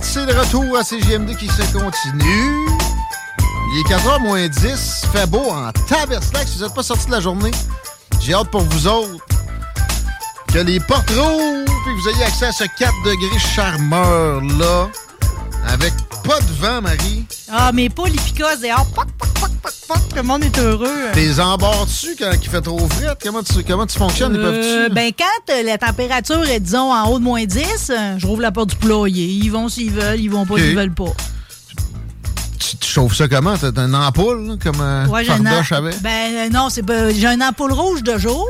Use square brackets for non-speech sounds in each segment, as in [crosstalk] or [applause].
c'est le retour à CGMD qui se continue. Il est 4h moins 10, fait beau en taberslac si vous n'êtes pas sorti de la journée. J'ai hâte pour vous autres que les portes rouvrent et que vous ayez accès à ce 4 degrés charmeur-là avec pas de vent, Marie. Ah, mes poules, ils picossent dehors. Poc, poc, poc, poc, poc. Le monde est heureux. T'es embarres dessus quand il fait trop frais? Comment tu, comment tu fonctionnes, Euh, ben, quand euh, la température est, disons, en haut de moins 10, euh, je rouvre la porte du poulailler. Ils vont s'ils veulent, ils vont pas s'ils veulent pas. Chauffes ça comment? T'as une ampoule, là, comme euh, Ouais, Fardoche avait? Ben euh, non, c'est pas. J'ai une ampoule rouge de jour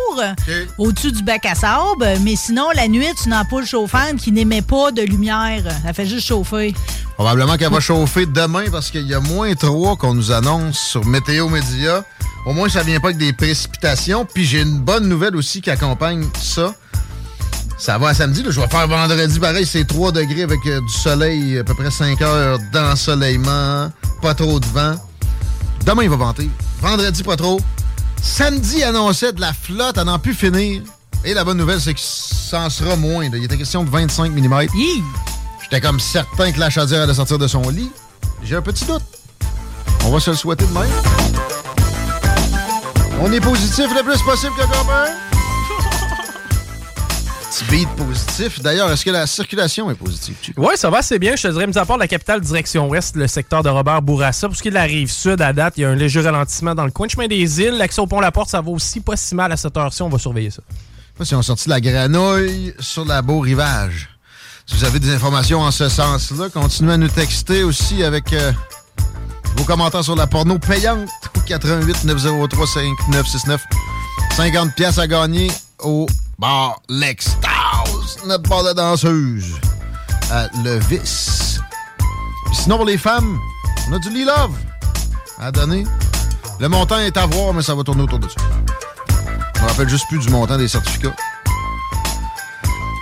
au-dessus du bac à sable, mais sinon la nuit, c'est une ampoule chauffante qui n'émet pas de lumière. Elle fait juste chauffer. Probablement qu'elle va chauffer demain parce qu'il y a moins 3 qu'on nous annonce sur Météo Média. Au moins, ça vient pas avec des précipitations. Puis j'ai une bonne nouvelle aussi qui accompagne ça. Ça va à samedi. là. Je vais faire vendredi pareil. C'est 3 degrés avec euh, du soleil, à peu près 5 heures d'ensoleillement. Pas trop de vent. Demain, il va vanter. Vendredi, pas trop. Samedi, annonçait de la flotte à n'en plus finir. Et la bonne nouvelle, c'est que ça en sera moins. Il était question de 25 mm. J'étais comme certain que la chaudière allait sortir de son lit. J'ai un petit doute. On va se le souhaiter demain. On est positif le plus possible que copain. Petit beat positif. D'ailleurs, est-ce que la circulation est positive? Oui, ça va assez bien. Je te dirais, mis à part la capitale direction ouest, le secteur de Robert Bourassa. Pour ce qui est de la rive sud, à date, il y a un léger ralentissement dans le coin de chemin des îles. L'accès au pont La Porte, ça va aussi pas si mal à cette heure-ci. On va surveiller ça. Je sais pas si on a sorti la granouille sur la beau rivage. Si vous avez des informations en ce sens-là, continuez à nous texter aussi avec euh, vos commentaires sur la porno payante au 88 903 5969. 50 pièces à gagner au bar L'Extase, notre bar de danseuse à Levis. Puis Sinon, pour les femmes, on a du Lee Love à donner. Le montant est à voir, mais ça va tourner autour de ça. Je me rappelle juste plus du montant des certificats.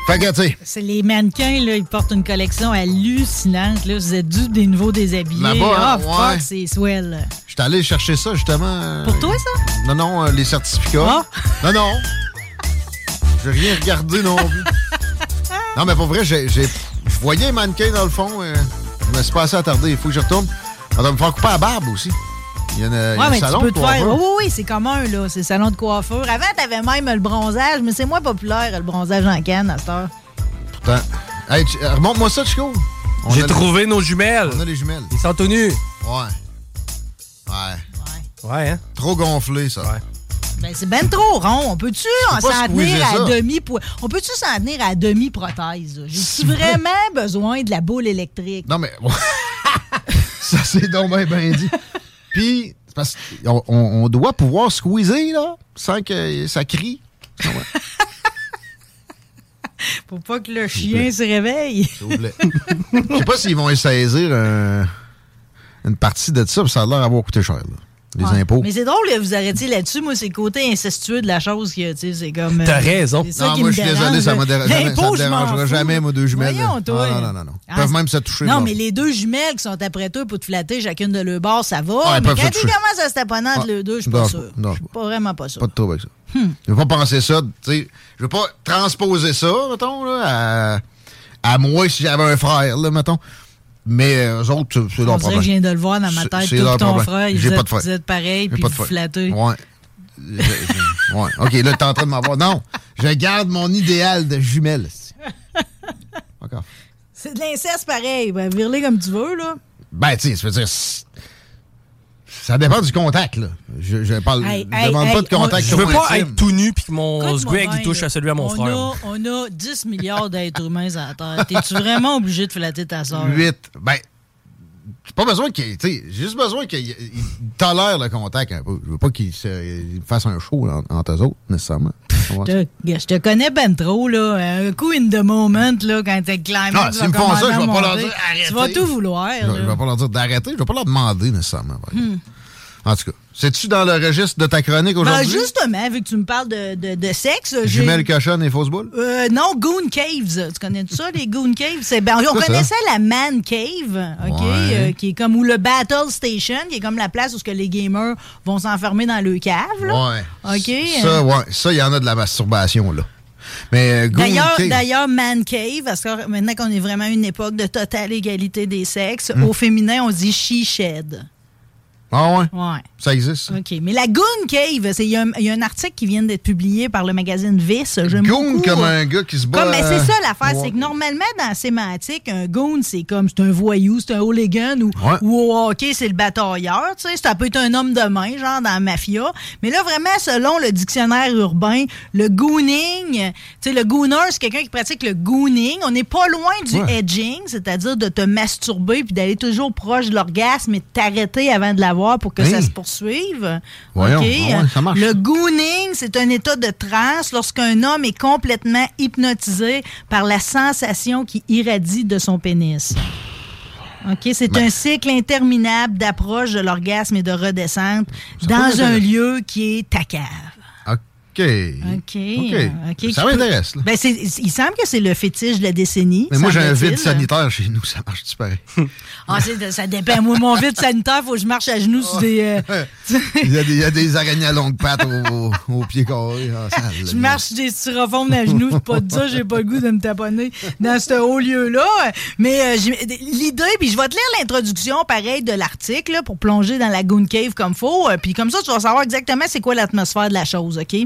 Fait que, tu sais, C'est les mannequins, là, ils portent une collection hallucinante. Là. Vous êtes dû des nouveaux déshabillés. Là-bas, hein, fuck, c'est swell. j'étais allé chercher ça, justement. euh, Pour toi, ça? Non, non, euh, les certificats. Ah. Non, non. J'ai rien regardé non plus. [laughs] non, mais pour vrai, j'ai, j'ai- je voyais un mannequin dans le fond. euh, je me suis pas assez attardé. Il faut que je retourne. On va me faire couper la barbe aussi. Il y a, une, il y a Ouais, un mais tu salon peux de te faire. coiffeur. Oui, oui, c'est commun, là. C'est le salon de coiffure. Avant, t'avais même le bronzage, mais c'est moins populaire, le bronzage en canne à cette heure. Pourtant. Hey, tu- euh, remonte-moi ça, Chico. On J'ai trouvé nos jumelles. On a les jumelles. Ils sont tout nus. Ouais. Ouais. Ouais, hein? Trop gonflé, ça. Ben, c'est ben trop rond. On peut-tu s'en tenir à demi On peut-tu s'en tenir à demi-prothèse? là? J'ai-tu [laughs] vraiment besoin de la boule électrique? Non, mais. [laughs] ça, c'est donc bien dit. Puis, parce qu'on on, doit pouvoir squeezer, là, sans que ça crie. Pour [laughs] pas que le chien se réveille. S'il vous plaît. Je sais pas s'ils vont saisir un- une partie de ça, puis ça a l'air d'avoir coûté cher, là. Les Ouais. impôts. Mais c'est drôle que vous arrêtiez là-dessus. Moi, c'est le côté incestueux de la chose que, tu sais, c'est comme. euh, T'as raison. c'est ça Non, qui moi, me je suis désolé, ça me dérange jamais- ça me dérangera jamais, moi, deux jumelles. Voyons, toi. Non, non, non, non. Ils Ah, peuvent même se toucher. Non, là. mais les deux jumelles qui sont après toi pour te flatter chacune de leur bord, ça va. Ah, ils mais quand tu commences à se taponner entre Ah, les deux, je suis pas sûr. non. Je suis pas vraiment pas sûr. Pas de trouble avec ça. Hmm. Je veux pas penser ça, tu sais. Je veux pas transposer ça, mettons, là, à, à moi si j'avais un frère, là, mettons. Mais euh, eux autres, c'est- leur problème. je viens de le voir dans ma tête. c'est leur ton problème. frère, J'ai vous pas êtes, de frère. vous êtes pareils, J'ai puis pas vous flattez. Ouais. ouais. OK, là, t'es en train de m'avoir. Non, je garde mon idéal de jumelle. Encore. C'est de l'inceste pareil. Ben, virler comme tu veux, là. Ben, tu sais, ça veut dire. Ça dépend du contact, là. Je, je parle, demande pas de contact. je veux pas être tout nu puis que mon Sgreg touche à celui à mon frère. A, on a 10 milliards d'êtres humains sur la Terre. T'es-tu vraiment obligé de flatter ta soeur? 8. Ben, j'ai pas besoin qu'il. J'ai juste besoin qu'il tolère le contact un peu. Je veux pas qu'il fasse un show entre eux autres, nécessairement. Je te, connais ben trop, là. Un coup in the moment, là, quand t'es climbé. Ah, s'ils me font ça, je vais pas leur dire arrêtez. Tu vas tout vouloir. Je, je vais pas leur dire d'arrêter, je vais pas leur demander nécessairement. En tout cas. C'est-tu dans le registre de ta chronique ben, aujourd'hui? Ben justement, vu que tu me parles de, de, de sexe. Jumelle cochonne et fausse boule? Euh, non, Goon Caves. Tu connais ça, les Goon Caves? Ben, on connaissait la Man Cave, OK? Euh, qui est comme, ou le Battle Station, qui est comme la place où que les gamers vont s'enfermer dans le cave. Là. Ouais. OK? Ça, ouais. Ça, il y en a de la masturbation, là. Mais euh, D'ailleurs, Man Cave, parce que maintenant qu'on est vraiment une époque de totale égalité des sexes, hmm. au féminin, on dit She Shed. Ah ouais? Ouais. Ça existe. OK. Mais la Goon Cave, il y, y, a un article qui vient d'être publié par le magazine Vice. Goon comme un gars qui se bat. mais c'est ça l'affaire, c'est que normalement, dans la sémantique, un goon, c'est comme c'est un voyou, c'est un hooligan ou, ou au hockey, c'est le batailleur. Tu sais, ça peut être un homme de main, genre dans la mafia. Mais là, vraiment, selon le dictionnaire urbain, le gooning, tu sais, le gooner, c'est quelqu'un qui pratique le gooning. On n'est pas loin du edging, c'est-à-dire de te masturber puis d'aller toujours proche de l'orgasme et de t'arrêter avant de l'avoir pour que ça se poursuive. Voyons, ah ça marche. Le gooning, c'est un état de transe lorsqu'un homme est complètement hypnotisé par la sensation qui irradie de son pénis. OK, c'est ben. un cycle interminable d'approche de l'orgasme et de redescente dans un lieu qui est ta cave. OK. OK. Ça m'intéresse. Ben, il semble que c'est le fétiche de la décennie. Mais moi, j'ai un vide sanitaire chez nous. Ça marche-tu pareil? [laughs] ah, ça dépend. Moi, mon vide sanitaire, faut que je marche à genoux sur des. Euh, [laughs] il, y a des, il, y a des, araignées à longue pattes au, au, pied carré. Ah, [laughs] je marche sur des styrofoams à genoux. C'est pas de ça. J'ai pas le goût de me taponner dans ce haut lieu-là. Mais euh, l'idée, puis je vais te lire l'introduction, pareil, de l'article pour plonger dans la Goon Cave comme faut. Euh, puis comme ça, tu vas savoir exactement c'est quoi l'atmosphère de la chose, OK?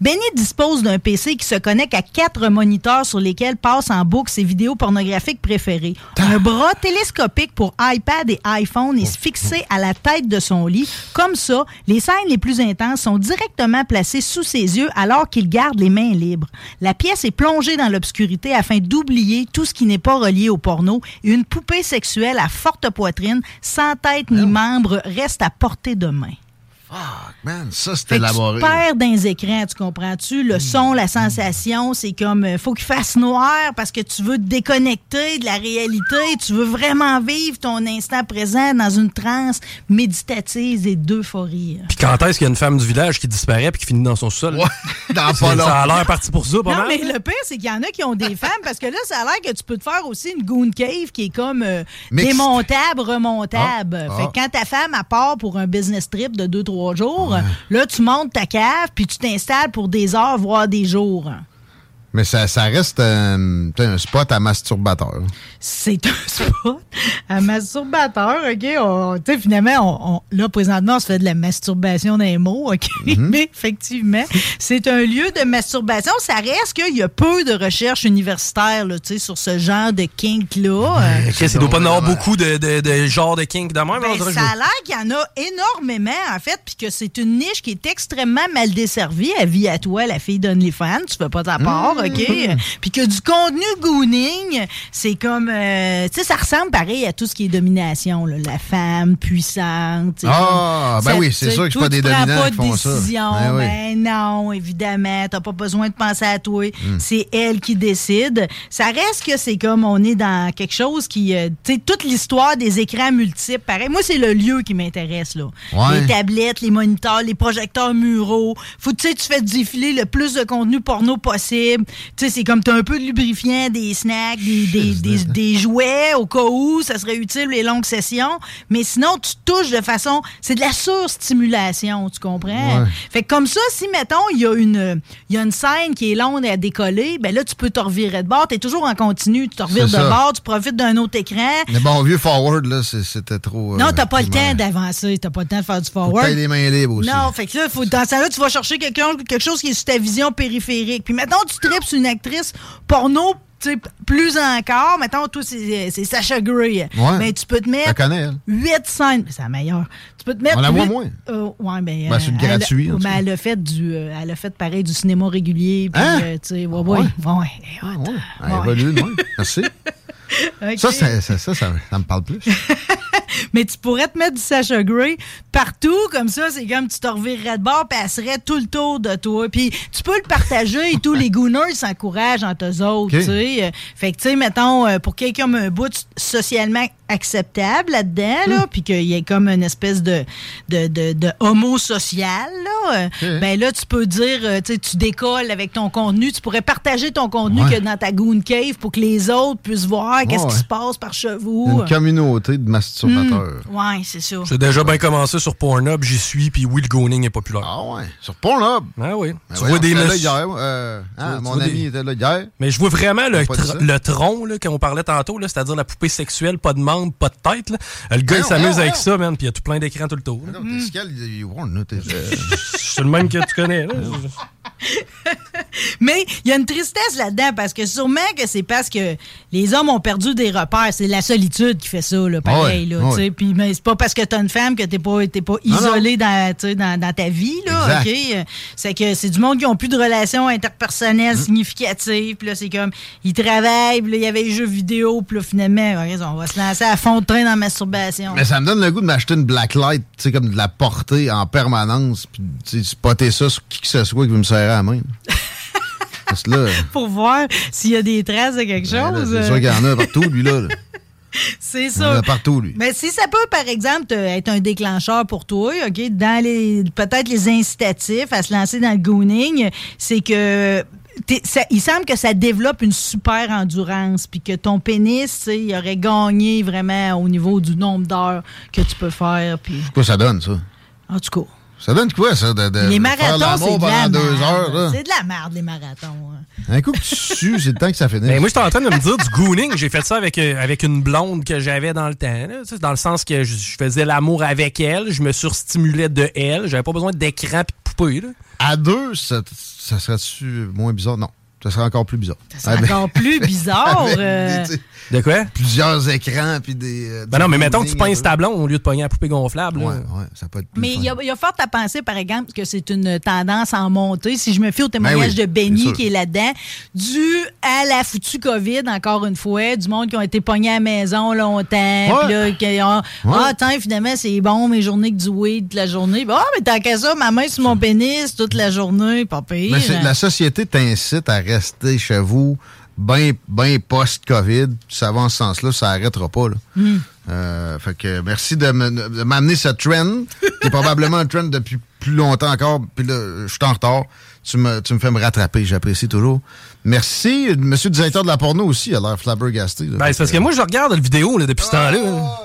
Benny dispose d'un PC qui se connecte à quatre moniteurs sur lesquels passe en boucle ses vidéos pornographiques préférées. Un bras télescopique pour iPad et iPhone est fixé à la tête de son lit. Comme ça, les scènes les plus intenses sont directement placées sous ses yeux alors qu'il garde les mains libres. La pièce est plongée dans l'obscurité afin d'oublier tout ce qui n'est pas relié au porno. Une poupée sexuelle à forte poitrine, sans tête ni membre, reste à portée de main. Fuck, man, ça, c'est élaboré. Tu perds dans les écrans, tu comprends-tu? Le son, la sensation, c'est comme, euh, faut qu'il fasse noir parce que tu veux te déconnecter de la réalité. Tu veux vraiment vivre ton instant présent dans une transe méditative et d'euphorie. Puis quand est-ce qu'il y a une femme du village qui disparaît puis qui finit dans son sol? Ouais, dans pas [laughs] Ça a l'air parti pour ça, pas non, mais le pire, c'est qu'il y en a qui ont des femmes parce que là, ça a l'air que tu peux te faire aussi une goon cave qui est comme euh, démontable, remontable. Ah, fait que quand ta femme, à part pour un business trip de 2-3 jours. Là, tu montes ta cave, puis tu t'installes pour des heures, voire des jours. Mais ça, ça reste un, spot à masturbateur. C'est un [laughs] spot à masturbateur, OK? Tu sais, finalement, on, là, présentement, on se fait de la masturbation des mots, OK? Mm-hmm. [laughs] Mais effectivement, c'est un lieu de masturbation. Ça reste qu'il y a peu de recherches universitaires là, sur ce genre de kink-là. Okay, ça doit pas y avoir beaucoup de, de, de genres de kink de même. Ben, ça a l'air qu'il y en a énormément, en fait, puis que c'est une niche qui est extrêmement mal desservie. À vie à toi, la fille d'OnlyFans, tu fais pas ta part. OK? Puis que du contenu gooning, c'est comme. Euh, tu sais, ça ressemble pareil à tout ce qui est domination. Là. La femme puissante. Ah, ben oui, c'est sûr que c'est pas des dominants pas qui font décision, ça. Ben, ben non, évidemment. T'as pas besoin de penser à toi. Hmm. C'est elle qui décide. Ça reste que c'est comme on est dans quelque chose qui. Euh, tu sais, toute l'histoire des écrans multiples, pareil. Moi, c'est le lieu qui m'intéresse, là. Les tablettes, les moniteurs, les projecteurs muraux. Faut, tu sais, tu fais défiler le plus de contenu porno possible tu sais, c'est comme t'as un peu de lubrifiant, des snacks, des, des, des, des jouets au cas où ça serait utile les longues sessions. Mais sinon, tu touches de façon, c'est de la surstimulation, tu comprends? Ouais. Fait que comme ça, si, mettons, il y, a une- y a une scène qui est longue à décoller, ben là, tu peux te revirer de bord. T'es toujours en continu. Tu te revires de ça. bord, tu profites d'un autre écran. Mais bon, vieux forward, là, c'était trop. Non, euh, t'as pas le temps d'avancer. T'as pas le temps de faire du forward. les mains libres aussi. Non, fait que là, faut, dans ça là, tu vas chercher quelqu'un, quelque chose qui est sur ta vision périphérique. Puis maintenant, tu tripes une actrice porno, plus encore. Mettons, toi, c'est Sacha. Ouais. Mais tu peux te mettre connais, elle. huit scènes. C'est la meilleure. Tu peux te mettre. On la voit moins. Euh, ouais, ben. Ben, c'est euh, gratuit, Elle, tout mais cas. elle a fait du. euh, elle a fait pareil du cinéma régulier. Puis, Hein? euh, tu sais, ouais, ouais. Ouais? ouais, elle. Ouais, évolue. [laughs] Merci. Ça, ça, ça, ça, me parle plus. [laughs] Mais tu pourrais te mettre du Sacha Grey partout, comme ça, c'est comme tu te revirerais de bord, puis elle serait tout le tour de toi. Puis tu peux le partager et tous [laughs] les gooners s'encouragent entre eux autres, tu sais. Euh, Fait que, tu sais, mettons, euh, pour quelqu'un a un bout socialement acceptable là-dedans, Hmm. là, puis qu'il y ait comme une espèce de, de, de, de homo social, là, euh, ben là, tu peux dire, tu sais, tu décolles avec ton contenu, tu pourrais partager ton contenu Ouais. que dans ta goon cave pour que les autres puissent voir qu'est-ce Ouais, qui se passe par chez vous? Une communauté de masturbateurs. Ouais, c'est ça. J'ai déjà bien commencé sur Pornhub, j'y suis, puis oui, le gooning est populaire. Ah ouais, sur Pornhub? Ah oui. Ben tu voyons, vois des j'étais là messieurs. hier. euh, hein, Tu mon vois ami des- était là hier. Mais je vois vraiment le, tr- tronc, là, qu'on parlait tantôt, là, c'est-à-dire la poupée sexuelle, pas de membre, pas de tête. là. Le gars, il s'amuse avec ça, man, puis il y a tout plein d'écrans tout le tour. Non, t'es scal, là. t'es- C'est le même que tu connais. Là. [laughs] Mais il y a une tristesse là-dedans parce que sûrement que c'est parce que les hommes ont perdu des repères. C'est la solitude qui fait ça, là, pareil. Ouais, là, sais. Puis, mais c'est pas parce que t'as une femme que t'es pas, t'es pas isolé dans, dans, dans ta vie. Là, Exact. OK? C'est que c'est du monde qui ont plus de relations interpersonnelles Mm. significatives. Puis là, c'est comme, ils travaillent, puis là, il y avait les jeux vidéo, puis là, finalement, on va se lancer à fond de train dans la masturbation. Mais ça me donne le goût de m'acheter une blacklight, tu sais, comme de la porter en permanence, puis spotter ça sur qui que ce soit qui veut me serrer à la main. [laughs] Parce que là, Pour voir s'il y a des traces de quelque ben chose. c'est sûr qu'il y en a partout, lui, là. [laughs] C'est ça. partout, lui. Mais si ça peut, par exemple, être un déclencheur pour toi, OK, dans les peut-être les incitatifs à se lancer dans le gooning, c'est que ça- il semble que ça développe une super endurance, puis que ton pénis, il aurait gagné vraiment au niveau du nombre d'heures que tu peux faire. Puis, Quoi ça donne, ça? en tout cas, Ça donne quoi, ça, de, de les faire marathons, l'amour c'est de la deux heures? C'est de la merde, les marathons. hein. Un coup que tu sues, c'est le temps que ça finisse. Mais Ben, moi, j'étais en train de me dire du gooning. J'ai fait ça avec, euh, avec une blonde que j'avais dans le temps. là. Dans le sens que je, je faisais l'amour avec elle, je me surstimulais de elle. J'avais pas besoin d'écran et de poupée. Là. À deux, ça, ça serait-tu moins bizarre? Non. Ça serait encore plus bizarre. Ça serait encore plus bizarre. [laughs] Euh, des- De quoi? plusieurs écrans, puis des... euh, Ben non, mais mettons que tu cooling pinces à deux. ta blonde au lieu de pogner la poupée gonflable. Ouais, ouais, ça peut être plus Mais il y, a- il y a fort à penser, par exemple, que c'est une tendance en montée. Si je me fie au témoignage Ben oui, de Benny qui est là-dedans, dû à la foutue COVID, encore une fois, du monde qui ont été pognés à la maison longtemps, puis là, qui ont, Ouais. ah, tiens, finalement, c'est bon, mes journées que du weed toute la journée. Ah, mais tant qu'à ça, ma main sur mon pénis toute la journée, pas pire. Mais la société t'incite à rester chez vous bien ben post-COVID. Ça va en ce sens-là, ça n'arrêtera pas. Là. Hmm. Euh, fait que merci de me- de m'amener ce trend, [laughs] qui est probablement un trend depuis plus longtemps encore. Puis là, je suis en retard. Tu me, tu me fais me rattraper, j'apprécie toujours. Merci, monsieur le directeur de la porno aussi, il a l'air flabbergasté. là. Ben, c'est parce que moi, je regarde le vidéo là, depuis ce temps-là. là. Ah,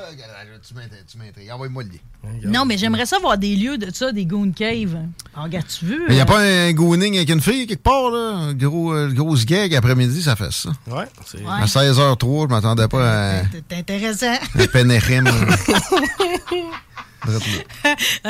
m'intrigues, tu m'intrigues. Envoie-moi le lien. Non, mais j'aimerais ça voir des lieux de ça, des goon caves. Ah, regarde, tu veux? Il n'y a euh, pas un gooning avec une fille quelque part, là? Gros, euh, grosse gag après-midi, ça fait ça. Ouais, c'est- Ouais. À 16h03, je m'attendais pas à C'est intéressant. un pénéchème. [laughs] [laughs]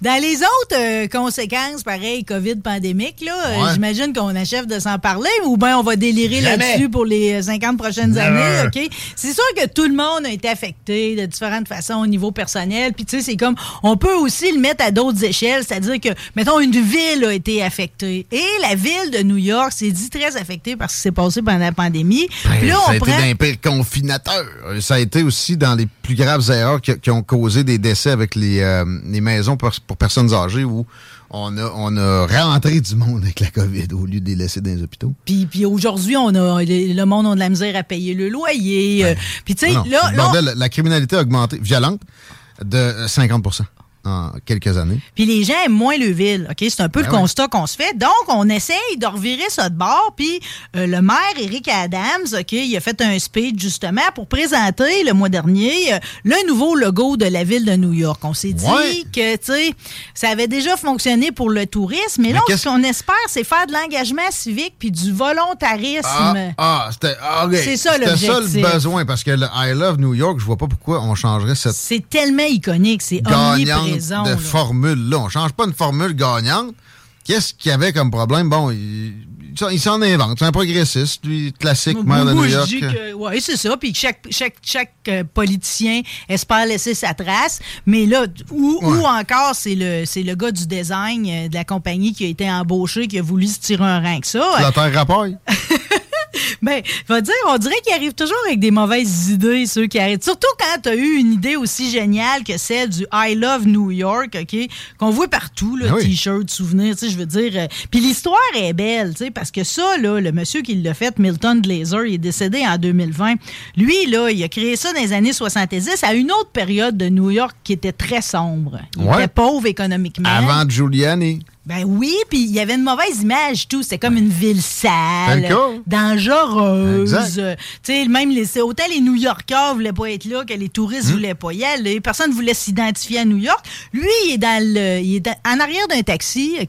Dans les autres euh, conséquences, pareil, COVID pandémique, là, euh, j'imagine qu'on achève de s'en parler ou bien on va délirer là-dessus pour les euh, 50 prochaines Never. années, OK? C'est sûr que tout le monde a été affecté de différentes façons au niveau personnel. Puis, tu sais, c'est comme, on peut aussi le mettre à d'autres échelles, c'est-à-dire que, mettons, une ville a été affectée. Et la ville de New York s'est dit très affectée par ce qui s'est passé pendant la pandémie. Puis là, ça a on été prend... d'un pire confinateur. Ça a été aussi dans les plus graves erreurs qui, qui ont causé des décès avec les, euh, les maisons pour, pour personnes âgées où on a, on a rentré du monde avec la COVID au lieu de les laisser dans les hôpitaux. Puis, puis aujourd'hui, on a le monde a de la misère à payer le loyer. euh, puis tu sais, là, la criminalité a augmenté, violente, de 50 en quelques années. Puis les gens aiment moins le ville, OK? C'est un peu Ben le constat qu'on se fait. Donc, on essaye de revirer ça de bord. Puis euh, le maire, Eric Adams, OK, il a fait un speech justement pour présenter le mois dernier euh, le nouveau logo de la ville de New York. On s'est dit Ouais. que, tu sais, ça avait déjà fonctionné pour le tourisme. Mais, Mais là, ce qu'on espère, c'est faire de l'engagement civique puis du volontarisme. Ah, ah, c'était ah, ok. C'est ça, C'était ça l'objectif. le besoin, parce que le I Love New York, je vois pas pourquoi on changerait cette C'est tellement iconique, c'est gagnante omniprésent. de là. formule-là. On change pas une formule gagnante. Qu'est-ce qu'il y avait comme problème? Bon, il, il s'en invente. C'est un progressiste, lui, classique, maire de New York. ouais, c'est ça. Puis que chaque, chaque, chaque euh, politicien espère laisser sa trace. Mais là, ou, Ouais. ou encore, c'est le, c'est le gars du design euh, de la compagnie qui a été embauché, qui a voulu se tirer un rang que ça. La terre rapaille. [laughs] Ben, dire, on dirait qu'ils arrivent toujours avec des mauvaises idées, ceux qui arrivent. Surtout quand tu as eu une idée aussi géniale que celle du I Love New York, OK? Qu'on voit partout, Ah oui. t-shirt, tu sais, je veux dire. euh, Puis l'histoire est belle, tu sais, parce que ça, là, le monsieur qui l'a fait, Milton Glaser, il est décédé en 2020. Lui, là, il a créé ça dans les années 70 à une autre période de New York qui était très sombre. Il Ouais. était pauvre économiquement. Avant Giuliani. Ben oui, puis il y avait une mauvaise image, tout. C'était comme une ville C'est sale, dangereuse. Tu sais, même les, c'est autant les New-Yorkers voulaient pas être là que les touristes Hmm. voulaient pas y aller. Personne voulait s'identifier à New York. Lui, il est dans le, il est dans- en arrière d'un taxi, ok,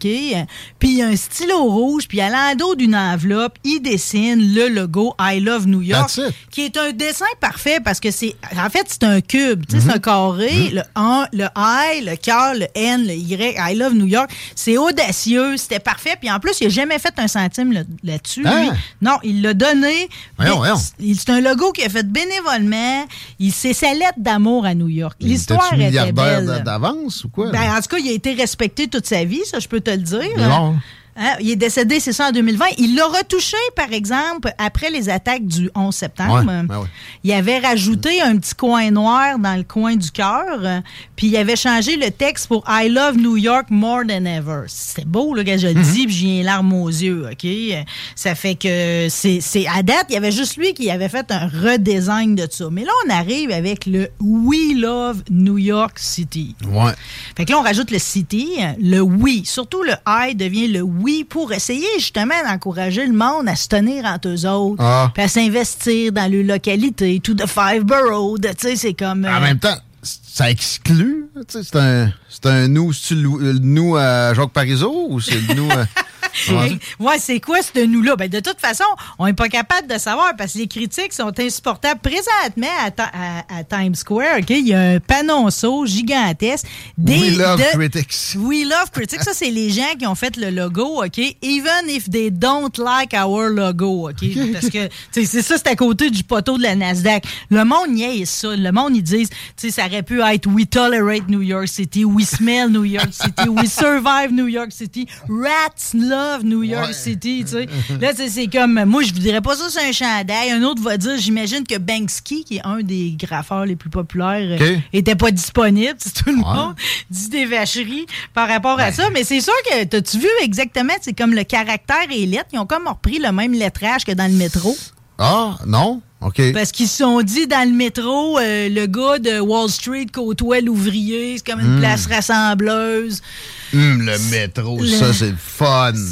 puis il a un stylo rouge, puis à l'endos d'une enveloppe, il dessine le logo I Love New York, qui est un dessin parfait parce que c'est, en fait, c'est un cube, tu sais, c'est un carré, le 1, le I, le cœur, le N, le Y, I Love New York. C'est audacieux, c'était parfait. Puis en plus, il n'a jamais fait un centime là- là-dessus. Ah. lui. Non, il l'a donné. C'est un logo qu'il a fait bénévolement. Il C'est sa lettre d'amour à New York. L'histoire était milliardaire d'avance ou quoi? Ben, en tout cas, il a été respecté toute sa vie, ça, je peux te le dire. Non. Hein, il est décédé, c'est ça, en 2020. Il l'a retouché, par exemple, après les attaques du 11 septembre. Ouais, ben ouais. Il avait rajouté un petit coin noir dans le coin du cœur, euh, puis il avait changé le texte pour I love New York more than ever. C'était beau, là, quand je le Mm-hmm. dis, puis j'ai larmes aux yeux, OK? Ça fait que c'est c'est- à date, il y avait juste lui qui avait fait un redesign de ça. Mais là, on arrive avec le We love New York City. Ouais. Fait que là, on rajoute le city, le oui. Surtout le I devient le oui pour essayer justement d'encourager le monde à se tenir entre eux autres, Ah. puis à s'investir dans les localités, tout de five boroughs. Tu sais, c'est comme. En euh, même temps, ça exclut. tu sais, C'est un, un nous, le nous à Jacques Parizeau ou c'est le nous à. [laughs] Dire? Ouais, c'est quoi ce nous-là? Ben, de toute façon, on n'est pas capable de savoir parce que les critiques sont insupportables. Présentement, à, Ta- à- à Times Square, OK, il y a un panonceau gigantesque. Des, We love de- critics. We love critics. Ça, c'est les gens qui ont fait le logo, OK? Even if they don't like our logo, OK? Parce que, c'est ça, c'est à côté du poteau de la Nasdaq. Le monde niaise ça. Le monde, ils disent, tu sais, ça aurait pu être We tolerate New York City, We smell New York City, We [laughs] survive New York City, Rats love New York Ouais. City, tu sais. Là, c'est comme, moi, je vous dirais pas ça, c'est un chandail. Un autre va dire, j'imagine que Banksy, qui est un des graffeurs les plus populaires, euh, OK. était pas disponible. Tout le Ouais. monde [laughs] dit des vacheries par rapport à ça. Mais c'est sûr que, t'as-tu vu exactement, c'est comme le caractère et lettres, ils ont comme repris le même lettrage que dans le métro. Ah, non? Parce qu'ils se sont dit dans le métro, euh, le gars de Wall Street côtoie l'ouvrier, c'est comme Hmm. une place rassembleuse. Hum, le métro, Le- ça, c'est fun. [laughs]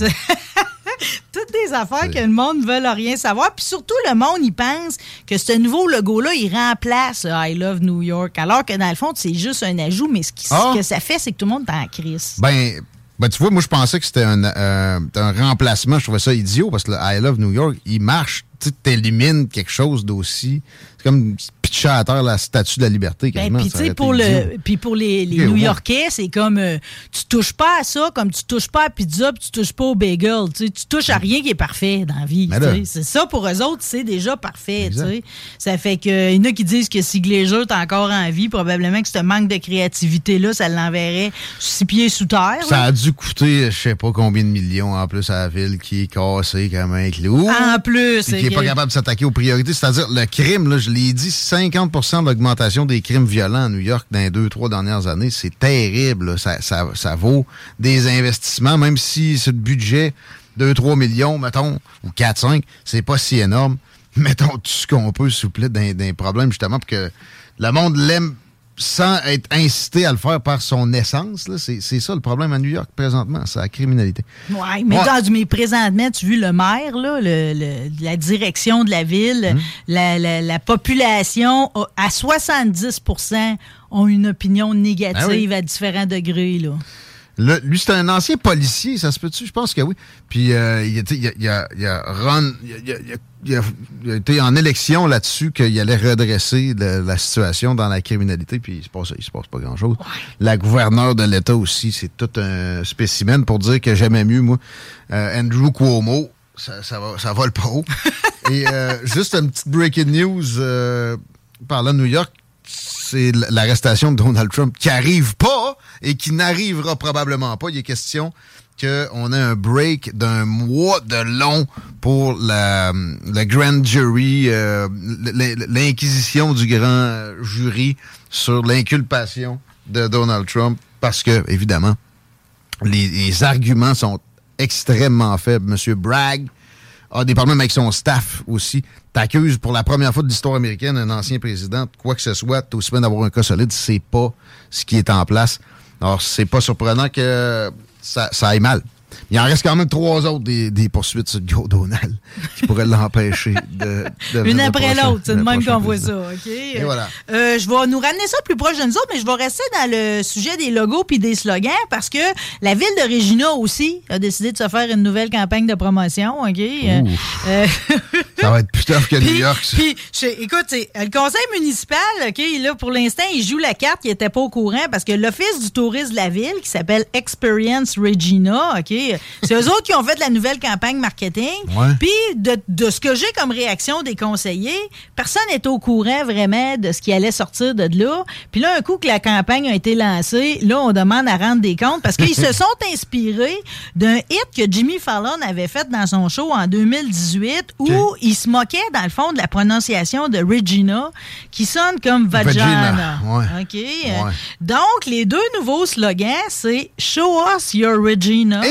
Toutes des affaires que le monde ne veut rien savoir. Puis surtout, le monde, il pense que ce nouveau logo-là, il remplace euh, I Love New York. Alors que dans le fond, c'est juste un ajout, mais ce, qui- ce Ah. que ça fait, c'est que tout le monde est en crise. Ben, ben, tu vois, moi, je pensais que c'était un, euh, un remplacement. Je trouvais ça idiot parce que le I Love New York, il marche. Tu élimines quelque chose d'aussi. C'est comme pitcher à terre la statue de la liberté. Ben, puis pour, le, pour les, les Ok, ouais. New-Yorkais, c'est comme euh, tu touches pas à ça, comme tu touches pas à pizza, puis tu touches pas au bagel. Tu touches à rien qui est parfait dans la vie. C'est ça pour eux autres, c'est déjà parfait. Ça fait que il y en a qui disent que si Glazer est encore en vie, probablement que ce manque de créativité-là, ça l'enverrait six pieds sous terre. Ça là. a dû coûter, je sais pas combien de millions en plus à la ville qui est cassée comme un clou. En plus, qui n'est pas capable de s'attaquer aux priorités. C'est-à-dire, le crime, là, je l'ai dit, 50% d'augmentation des crimes violents à New York dans les deux, trois dernières années. C'est terrible. Ça, vaut des investissements, même si ce budget, 2-3 millions, mettons, ou 4-5, c'est pas si énorme. [laughs] Mettons tout ce qu'on peut, s'il vous d'un problème, justement, pour que le monde l'aime sans être incité à le faire par son essence. C'est ça le problème à New York présentement, c'est la criminalité. Oui, mais, Dans, mais présentement, tu as vu le maire, là, le, la direction de la ville, hum. la, population à 70% ont une opinion négative ben à différents degrés. Là lui, c'est un ancien policier, ça se peut-tu? Je pense que oui. Puis euh, il, il, a, il, a, run, il, a, été en élection là-dessus qu'il allait redresser la situation dans la criminalité, puis il se passe, il se passe pas grand-chose. La gouverneure de l'État aussi, c'est tout un spécimen pour dire que j'aimais mieux, moi, euh, Andrew Cuomo. Ça, ça, va, ça vole pas haut. [laughs] Et euh, juste une petite breaking news parlant de New York c'est l'arrestation de Donald Trump qui arrive pas et qui n'arrivera probablement pas. Il est question qu'on ait un break d'un mois de long pour la, grand jury, euh, l'inquisition du grand jury sur l'inculpation de Donald Trump parce que, évidemment, les, les arguments sont extrêmement faibles. Monsieur Bragg a des problèmes avec son staff aussi. T'accuses pour la première fois de l'histoire américaine un ancien président, quoi que ce soit, t'es aussi bien d'avoir un cas solide, c'est pas ce qui est en place. Alors, c'est pas surprenant que ça, aille mal. Il en reste quand même trois autres des, poursuites sur Joe Donald qui pourraient l'empêcher de, [laughs] Une après l'autre, c'est de même qu'on voit ça, OK? Et voilà. Euh, je vais nous ramener ça plus proche de nous autres, mais je vais rester dans le sujet des logos puis des slogans parce que la ville de Regina aussi a décidé de se faire une nouvelle campagne de promotion, OK? Euh, [laughs] ça va être plus tough que New York, ça. Puis, écoute, le conseil municipal, OK, là, pour l'instant, il joue la carte, il n'était pas au courant parce que l'Office du tourisme de la ville, qui s'appelle Experience Regina, OK, c'est eux autres qui ont fait la nouvelle campagne marketing. Puis de, ce que j'ai comme réaction des conseillers, personne n'est au courant vraiment de ce qui allait sortir de là. Puis là, un coup que la campagne a été lancée, là, on demande à rendre des comptes parce qu'ils se [laughs] sont inspirés d'un hit que Jimmy Fallon avait fait dans son show en 2018 où il se moquait, dans le fond, de la prononciation de Regina qui sonne comme vagina. OK? Donc, les deux nouveaux slogans, c'est Show us your Regina.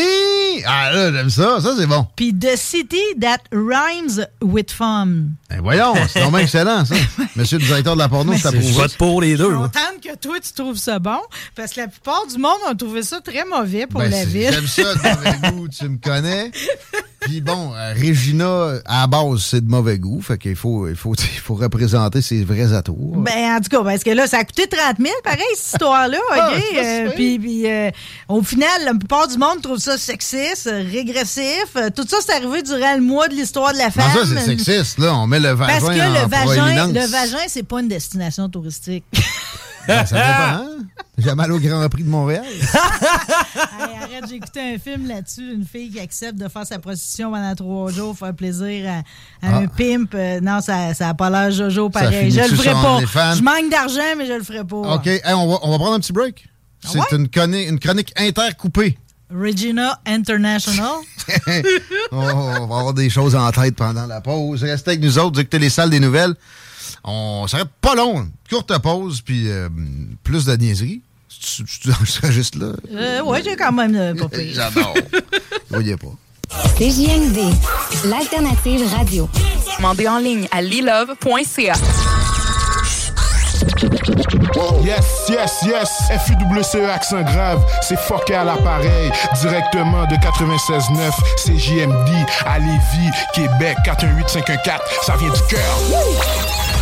Ah là, j'aime ça. Ça, c'est bon. Puis The City That Rhymes with Fun. Ben voyons, c'est vraiment excellent, ça. [laughs] Monsieur le directeur de la porno, ça prouve. vote pour les deux. Je suis contente que toi, tu trouves ça bon, parce que la plupart du monde ont trouvé ça très mauvais pour ben, la ville. J'aime ça, de mauvais goût, tu me connais. Puis bon, euh, Regina, à la base, c'est de mauvais goût. Fait qu'il faut, il faut, il faut représenter ses vrais atours. Ben, en tout cas, parce que là, ça a coûté 30 000, pareil, cette histoire-là. [laughs] Ah, OK? Euh, puis, euh, au final, la plupart du monde trouve ça sexiste, régressif. Tout ça, c'est arrivé durant le mois de l'histoire de la femme. ça, c'est sexiste, là. On met le vagin Parce que le vagin, le vagin, c'est pas une destination touristique. [laughs] Ben, ça dépend, hein? J'ai mal au Grand Prix de Montréal. [laughs] arrête, j'ai écouté un film là-dessus, une fille qui accepte de faire sa prostitution pendant trois jours, faire plaisir à, un ah. pimp. Euh, non, ça n'a pas l'air Jojo pareil. Je le ferai pas. Je manque d'argent, mais je le ferai pas. OK, on, va, on, va, prendre un petit break. Ah C'est une, une chronique intercoupée. Regina International. [laughs] on va avoir des choses en tête pendant la pause. Restez avec nous autres, écoutez les salles des nouvelles. On s'arrête pas long. Courte pause, puis euh, plus de niaiserie. Tu, serais juste là? Euh, oui, j'ai quand même euh, pas [laughs] J'adore. [laughs] Vous voyez pas. CJMD, l'alternative radio. Demandez en ligne à lilove.ca. Yes, yes, yes. FUWCE accent grave. C'est fucké à l'appareil. Directement de 96.9. CJMD à Lévis, Québec 418-514. Ça vient du cœur.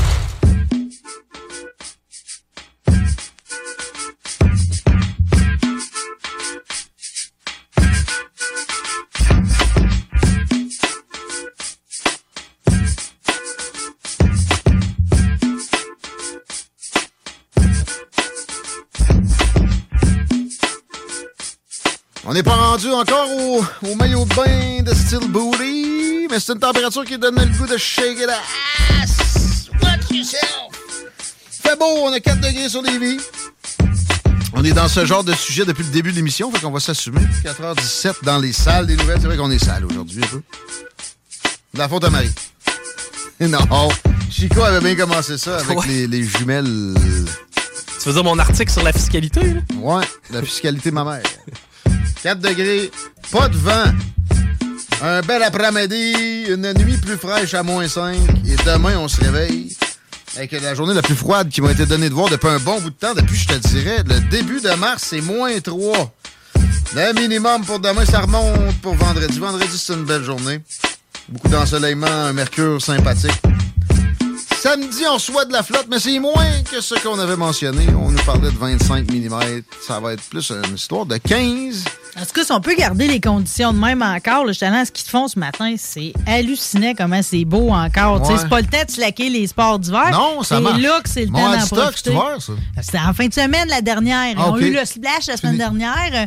Rendu encore au, maillot de bain de style booty, mais c'est une température qui donne le goût de shake it ass. What yourself? Fait beau, on a 4 degrés sur les vies. On est dans ce genre de sujet depuis le début de l'émission, fait qu'on va s'assumer. 4h17 dans les salles des nouvelles. C'est vrai qu'on est sale aujourd'hui un peu. De la faute à Marie. [laughs] Non. Chico avait bien commencé ça avec les, les, jumelles. Tu veux dire mon article sur la fiscalité? Là? Ouais, la fiscalité ma mère. 4 degrés, pas de vent. Un bel après-midi, une nuit plus fraîche à moins 5. Et demain, on se réveille avec la journée la plus froide qui m'a été donnée de voir depuis un bon bout de temps, depuis, je te dirais, le début de mars, c'est moins 3. Le minimum pour demain, ça remonte pour vendredi. Vendredi, c'est une belle journée. Beaucoup d'ensoleillement, un mercure sympathique. Samedi, on soit de la flotte, mais c'est moins que ce qu'on avait mentionné. On nous parlait de 25 mm. Ça va être plus une histoire de 15. En tout cas, si on peut garder les conditions de même encore, je à ce qu'ils te font ce matin, c'est hallucinant comment c'est beau encore. Ouais. C'est pas le temps de slacker les sports d'hiver. Non, ça marche. C'est là que c'est le Mon temps d'en profiter. C'était en fin de semaine, la dernière. Ah, On a eu le splash la semaine dernière.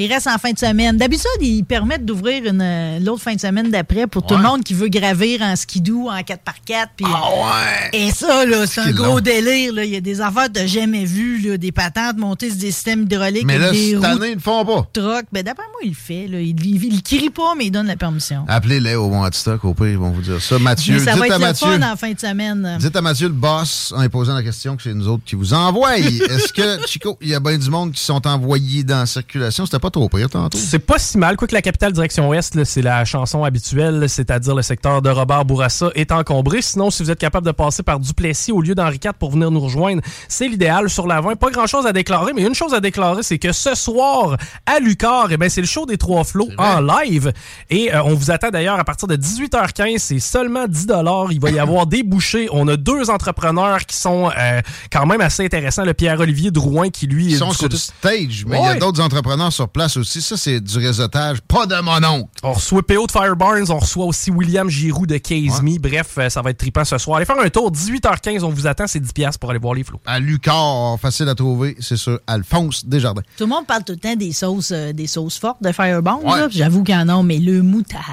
Il reste en fin de semaine. D'habitude, ils permettent d'ouvrir une, euh, l'autre fin de semaine d'après pour tout le monde qui veut gravir en skidoo, en 4x4. Puis, ouais! Et ça, là, c'est un gros délire. Là. Il y a des affaires que jamais vues, là, des patentes montées sur des systèmes hydrauliques Mais là, des cette année, ils le font pas. troc. Ben, d'après moi, il le fait. Là. Il, il crie pas, mais il donne la permission. Appelez-les au Stock, au pire, ils vont vous dire ça. Mathieu, Mais ça dites va à être le Mathieu. fun en fin de semaine. Dites à Mathieu le boss en lui posant la question que c'est nous autres qui vous envoient. Est-ce que, Chico, il y a bien du monde qui sont envoyés dans la circulation? C'était pas trop pire tantôt. C'est pas si mal. Quoique la capitale direction ouest, c'est la chanson habituelle, c'est-à-dire le secteur de Robert Bourassa est encombré. Sinon, si vous êtes capable de passer par Duplessis au lieu d'Henri IV pour venir nous rejoindre, c'est l'idéal. Sur l'avant, pas grand-chose à déclarer, mais une chose à déclarer, c'est que ce soir, à Lucar, eh ben, c'est le show des Trois Flots en live. Et euh, on vous attend d'ailleurs à partir de 18h15. C'est seulement 10 Il va y avoir des bouchées. On a deux entrepreneurs qui sont euh, quand même assez intéressants. Le Pierre-Olivier Drouin qui, lui... Ils sont sur le stage, mais il y a d'autres entrepreneurs sur place aussi. Ça, c'est du réseautage. Pas de mon oncle. On reçoit PO de Firebarns, on reçoit aussi William Giroux de Case Me. Bref, euh, ça va être trippant ce soir. Allez faire un tour, 18h15, on vous attend, c'est 10$ piastres pour aller voir les flots. À Lucar, facile à trouver, c'est sur Alphonse Desjardins. Tout le monde parle tout le temps des sauces, euh, des sauces fortes de. Ouais. là. J'avoue qu'il y en a, mais le moutarde.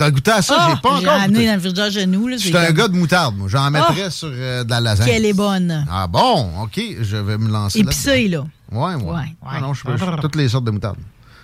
T'as goûté à ça? Ah, J'ai pas J'ai encore amené goûté. dans le nous. là, Je c'est suis un comme- gars de moutarde, moi. J'en mettrais Ah! sur euh, de la lasagne. Qu'elle est bonne. Ah bon? OK, je vais me lancer là Épicée, là. Ouais, ouais. Ouais, Ah non, je fais toutes les sortes de moutarde.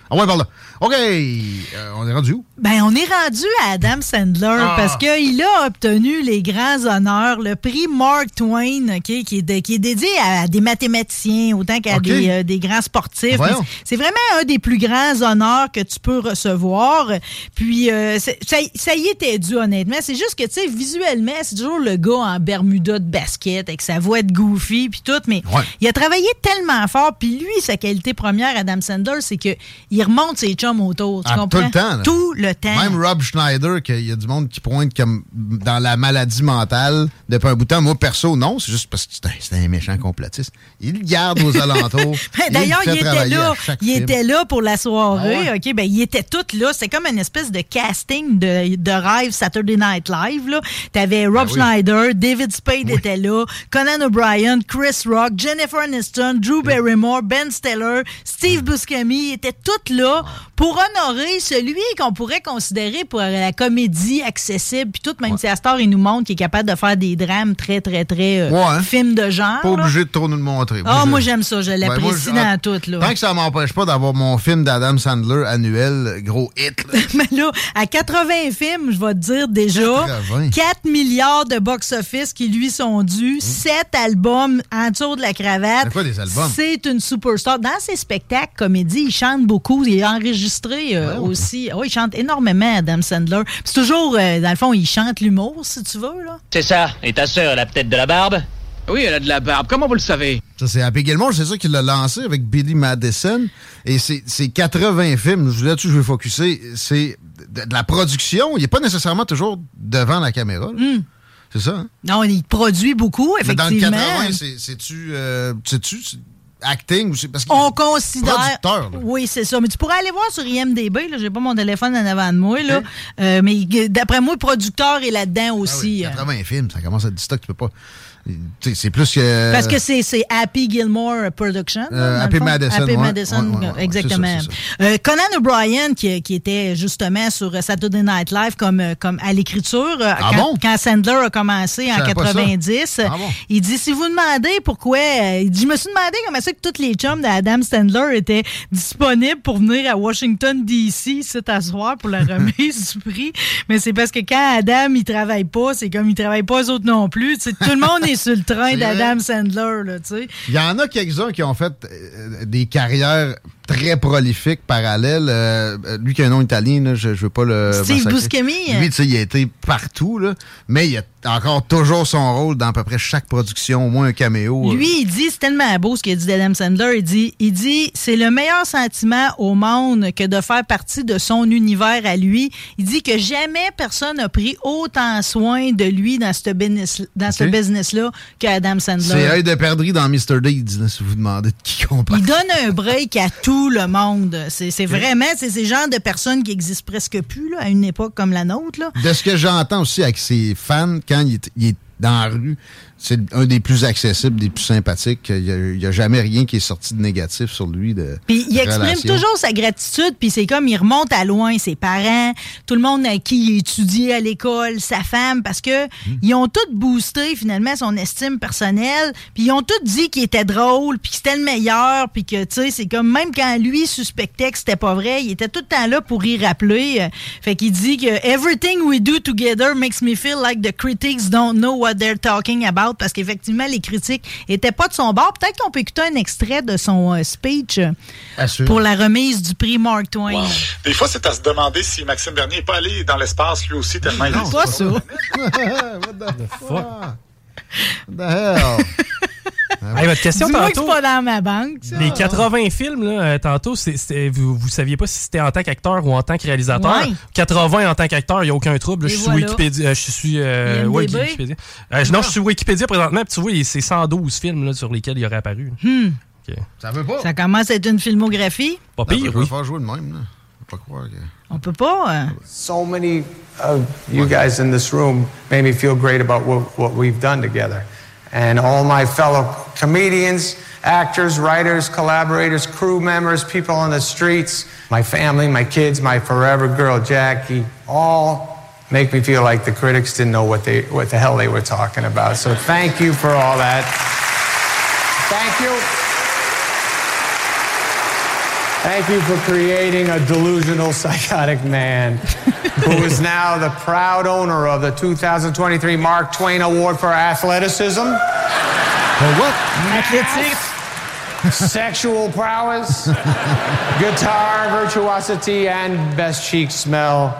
Ah ouais, par là. OK, euh, on est rendu où? Ben, on est rendu à Adam Sandler Ah. parce qu'il a obtenu les grands honneurs, le prix Mark Twain, qui, est de- qui est dédié à des mathématiciens autant qu'à des, euh, des grands sportifs. C'est vraiment un des plus grands honneurs que tu peux recevoir. Puis, euh, ça, ça y était dû, honnêtement. C'est juste que, tu sais, visuellement, c'est toujours le gars en Bermuda de basket avec sa voix de goofy puis tout, mais Ouais. il a travaillé tellement fort. Puis lui, sa qualité première, Adam Sandler, c'est que il remonte ses chums autour. Tu Ah, comprends? tout le temps, là. Tout le temps. Même Rob Schneider, qu'il y a du monde qui pointe comme dans la maladie mentale depuis un bout de temps. Moi, perso, non. C'est juste parce que c'est un, c'est un méchant complotiste. Il le garde aux alentours. [laughs] Ben, D'ailleurs, le il, était là. Il film. était là pour la soirée. Ah ouais? OK, ben, il était tout là. C'était comme une espèce de casting de, de rêve Saturday Night Live. Là. T'avais Rob Ben oui. Schneider, David Spade était là, Conan O'Brien, Chris Rock, Jennifer Aniston, Drew Barrymore, Ben Stiller, Steve Buscemi étaient tous là pour honorer celui qu'on pourrait considérer pour la comédie accessible. Puis tout, même si Astor, il nous montre qu'il est capable de faire des drames très, très, très euh, Ouais, hein? films de genre. Pas là. obligé de trop nous le montrer. Ah, je- moi, j'aime ça. Je Ben, l'apprécie dans tout. Là. Tant que ça m'empêche pas d'avoir mon film d'Adam Sandler annuel, gros hit. là. [laughs] Mais là, à 80 films, je vais te dire déjà, 80. 4 milliards de box-office qui lui sont dus, 7 albums en dessous de la cravate. C'est quoi des albums? C'est une superstar. Dans ses spectacles, comédie, il chante beaucoup. Il est enregistré euh, Ouais. aussi. Oui, il chante énormément, Adam Sandler. C'est toujours, euh, dans le fond, il chante l'humour, si tu veux. Là. C'est ça. Et ta sœur, elle a peut-être de la barbe? Oui, elle a de la barbe. Comment vous le savez? Ça, c'est Happy Gilmore, c'est ça qu'il l'a lancé avec Billy Madison. Et c'est c'est 80 films. Je- Là-dessus, je vais focuser. C'est de, de la production. Il n'est pas nécessairement toujours devant la caméra. là. C'est ça, hein? Non, il produit beaucoup, Mais dans le effectivement. 80, c'est- c'est-tu. euh, acting c'est parce. On considère. Oui, c'est ça. Mais tu pourrais aller voir sur IMDB. Là, j'ai pas mon téléphone en avant de moi. Là. Euh, mais d'après moi, le producteur est là-dedans Ah oui, aussi. 80 films, ça commence à être du stock, tu peux pas. C'est plus que. Parce que c'est c'est Happy Gilmore Production. Euh, Happy. Madison, Happy ouais. Madison, Ouais, ouais, ouais, exactement. c'est ça, c'est Euh, Conan O'Brien, qui, qui était justement sur Saturday Night Live comme, euh, comme à l'écriture, euh, Ah quand, bon? quand Sandler a commencé en Je savais pas ça. 90, Ah bon? il dit si vous demandez pourquoi, euh, il dit, je me suis demandé comment ça que tous les chums d'Adam Sandler étaient disponibles pour venir à Washington DC cet asseoir pour la [laughs] remise du prix, mais c'est parce que quand Adam il travaille pas, c'est comme il travaille pas eux autres non plus. Tu sais, tout le monde [laughs] est sur le train d'Adam Sandler, là, tu sais. Il y en a quelques-uns qui ont fait euh, des carrières très prolifiques, parallèles. Euh, euh, lui qui a un nom italien, là, je, je veux pas le. Steve massacrer. Buscemi. Lui, tu sais, il a été partout, là, mais il a encore toujours son rôle dans à peu près chaque production, au moins un caméo. euh. Lui, il dit, c'est tellement beau ce qu'il a dit d'Adam Sandler. Il dit, il dit, c'est le meilleur sentiment au monde que de faire partie de son univers à lui. Il dit que jamais personne n'a pris autant soin de lui dans ce business, dans ce Ok. business-là qu'Adam C'est Sandler. œil de perdrix dans Mr. Deeds, là, si vous demandez de qui qu'on parle. Il donne un break à tout [laughs] le monde. C'est vraiment, c'est ces genres de personnes qui existent presque plus là, à une époque comme la nôtre. Là. De ce que j'entends aussi avec ses fans, quand il est, il est dans la rue, c'est un des plus accessibles, des plus sympathiques. Il n'y a, jamais rien qui est sorti de négatif sur lui. De Puis il exprime toujours sa gratitude, puis c'est comme il remonte à loin ses parents, tout le monde à qui il étudiait à l'école, sa femme, parce que Hmm. ils ont tous boosté finalement son estime personnelle, puis ils ont tous dit qu'il était drôle, puis que c'était le meilleur, puis que tu sais, c'est comme même quand lui suspectait que c'était pas vrai, il était tout le temps là pour y rappeler. Fait qu'il dit que everything we do together makes me feel like the critics don't know what they're talking about, parce qu'effectivement les critiques étaient pas de son bord. Peut-être qu'on peut écouter un extrait de son euh, speech. euh, pour la remise du prix Mark Twain. Des fois, c'est à se demander si Maxime Bernier n'est pas allé dans l'espace lui aussi tellement il est Pas ça. [laughs] What the fuck? What the hell? [laughs] Hey, votre question Dis-moi que tantôt. c'est pas dans ma banque. ça. Les 80 films, là, euh, tantôt, c'est- c'est- vous, vous saviez pas si c'était en tant qu'acteur ou en tant que réalisateur? Ouais. 80 en tant qu'acteur, il n'y a aucun trouble. Je suis voilà. sur Wikipédia. euh, je suis euh, ouais, Wikipédia. Euh, je- non, je suis sur Wikipédia présentement, puis tu vois, c'est 112 films là, sur lesquels il aurait apparu. Hmm. Ok. Ça veut pas. Ça commence à être une filmographie. Pas pire, va oui. falloir jouer de même. Là. Pas croire que... On peut pas. euh, So many of you guys in this room made me feel great about what, what we've done together. And all my fellow comedians, actors, writers, collaborators, crew members, people on the streets, my family, my kids, my forever girl, Jackie, all make me feel like the critics didn't know what, they, what the hell they were talking about. So thank you for all that. Thank you. Thank you for creating a delusional, psychotic man who is now the proud owner of the 2023 Mark Twain Award for Athleticism. what? Athlétique. Sexual prowess, guitar virtuosity, and best cheek smell.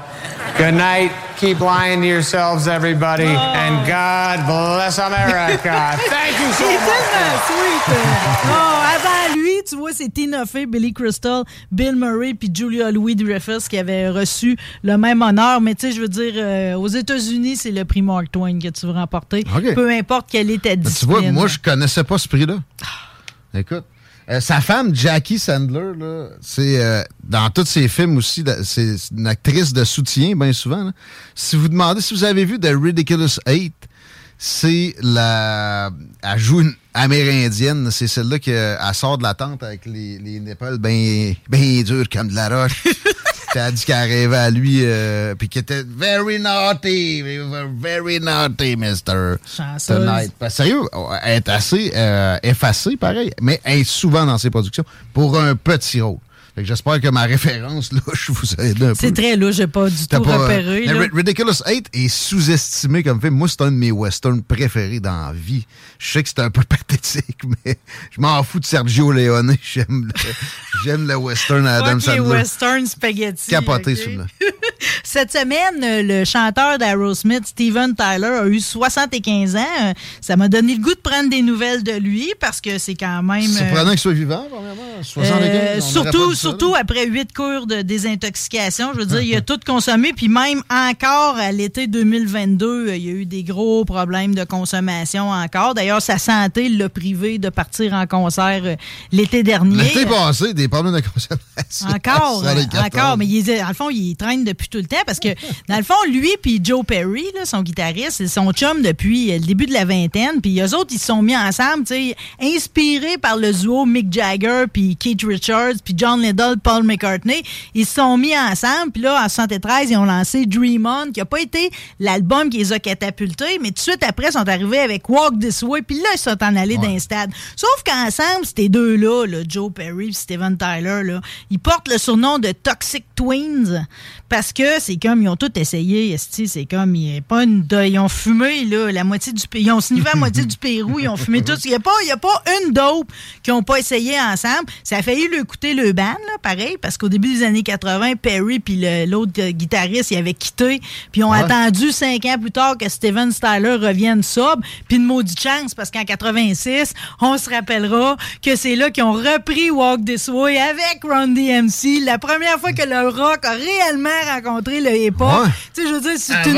Good night. Keep lying to yourselves, everybody. And God bless America. [laughs] Thank you so C'est much. tellement sweet. euh. Oh, avant lui, tu vois, c'est Tina Fey, Billy Crystal, Bill Murray puis Julia Louis-Dreyfus qui avaient reçu le même honneur. Mais tu sais, je veux dire, euh, aux États-Unis, c'est le prix Mark Twain que tu veux remporter. OK. Peu importe quelle est ta Ben, tu discipline. vois, moi, je connaissais pas ce prix-là. Écoute. euh, sa femme, Jackie Sandler, c'est euh, dans tous ses films aussi, c'est une actrice de soutien, bien souvent. là. Si vous demandez si vous avez vu The Ridiculous Eight, c'est la. Elle joue une amérindienne. C'est celle-là qui euh, sort de la tente avec les, les bien ben durs comme de la roche. [laughs] Dit qu'elle rêvait à lui, euh, puis qu'il était very naughty, very naughty, mister. Chanceuse. Tonight. Ben, sérieux, elle est assez euh, effacée, pareil, mais elle est souvent dans ses productions pour un petit rôle. J'espère que ma référence, là, [laughs] je vous aide un peu. C'est très louche, j'ai pas du tout pas, euh, repéré. Ridiculous 8 est sous-estimé comme film. Moi, c'est un de mes westerns préférés dans la vie. Je sais que c'est un peu [laughs] pathétique, mais je m'en fous de Sergio Leone. [laughs] J'aime le, j'aime le western à Adam Fuck les Sandler. western spaghetti. Capoté, ok? celui-là. Cette semaine, le chanteur d'Aerosmith, Steven Tyler, a eu 75 ans. Ça m'a donné le goût de prendre des nouvelles de lui parce que c'est quand même... C'est euh, surprenant qu'il soit vivant, premièrement. 75, euh, surtout. Surtout après huit cours de désintoxication. Je veux dire, il a tout consommé. Puis même encore à l'été 2022, euh, il y a eu des gros problèmes de consommation encore. D'ailleurs, sa santé l'a privé de partir en concert euh, l'été dernier. L'été passé, des problèmes de consommation. Encore, [laughs] euh, 14. encore, mais il est- dans le fond, il traîne depuis tout le temps parce que, [laughs] dans le fond, lui puis Joe Perry, là, son guitariste, c'est son chum depuis le début de la vingtaine. Puis eux autres, ils se sont mis ensemble, tu sais, inspirés par le duo Mick Jagger puis Keith Richards puis John Paul McCartney. Ils se sont mis ensemble. Puis là, en 73, ils ont lancé Dream On, qui a pas été l'album qui les a catapultés, mais tout de suite après, ils sont arrivés avec Walk This Way. Puis là, ils sont en allés d'un stade. Sauf qu'ensemble, ces deux-là, là, Joe Perry et Steven Tyler, là, ils portent le surnom de Toxic Twins parce que c'est comme, ils ont tout essayé, c'est comme, il y a pas une, ils ont fumé, là, la moitié du pays, ils ont sniffé la moitié du Pérou, ils ont fumé [laughs] tout, il n'y a, pas- y a pas une dope qu'ils n'ont pas essayé ensemble. Ça a failli lui coûter le ban, là, pareil, parce qu'au début des années 80, Perry puis l'autre guitariste, ils avaient quitté, puis ont Ouais. attendu cinq ans plus tard que Steven Styler revienne sobre, puis une maudite chance, parce qu'en 86, on se rappellera que c'est là qu'ils ont repris Walk This Way avec Ron DMC, la première fois que le rock a réellement rencontré le hip-hop. Ouais. Tu sais, je veux dire, c'est une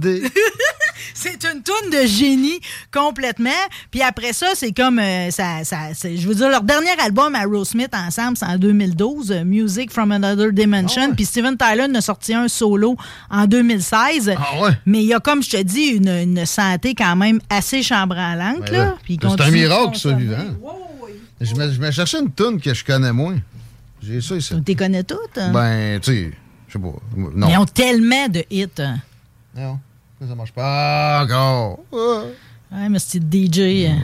toune- [laughs] c'est une toune de génie complètement. Puis après ça, c'est comme euh, ça, ça je veux dire leur dernier album à Smith ensemble, c'est en 2012, euh, Music from Another Dimension. Puis Steven Tyler a sorti un solo en 2016. Ah ouais? Mais il y a comme je te dis une, une santé quand même assez chambranlante Ben là. C'est un miracle consommer. vivant. Je me, je me cherchais une toune que je connais moins. J'ai ça ici. Tu connais toutes. hein? Ben, tu sais, je sais pas. Non. Mais ils ont tellement de hits. hein. Non. Ça marche pas encore. Ah. Ouais, mais c'est DJ. hein?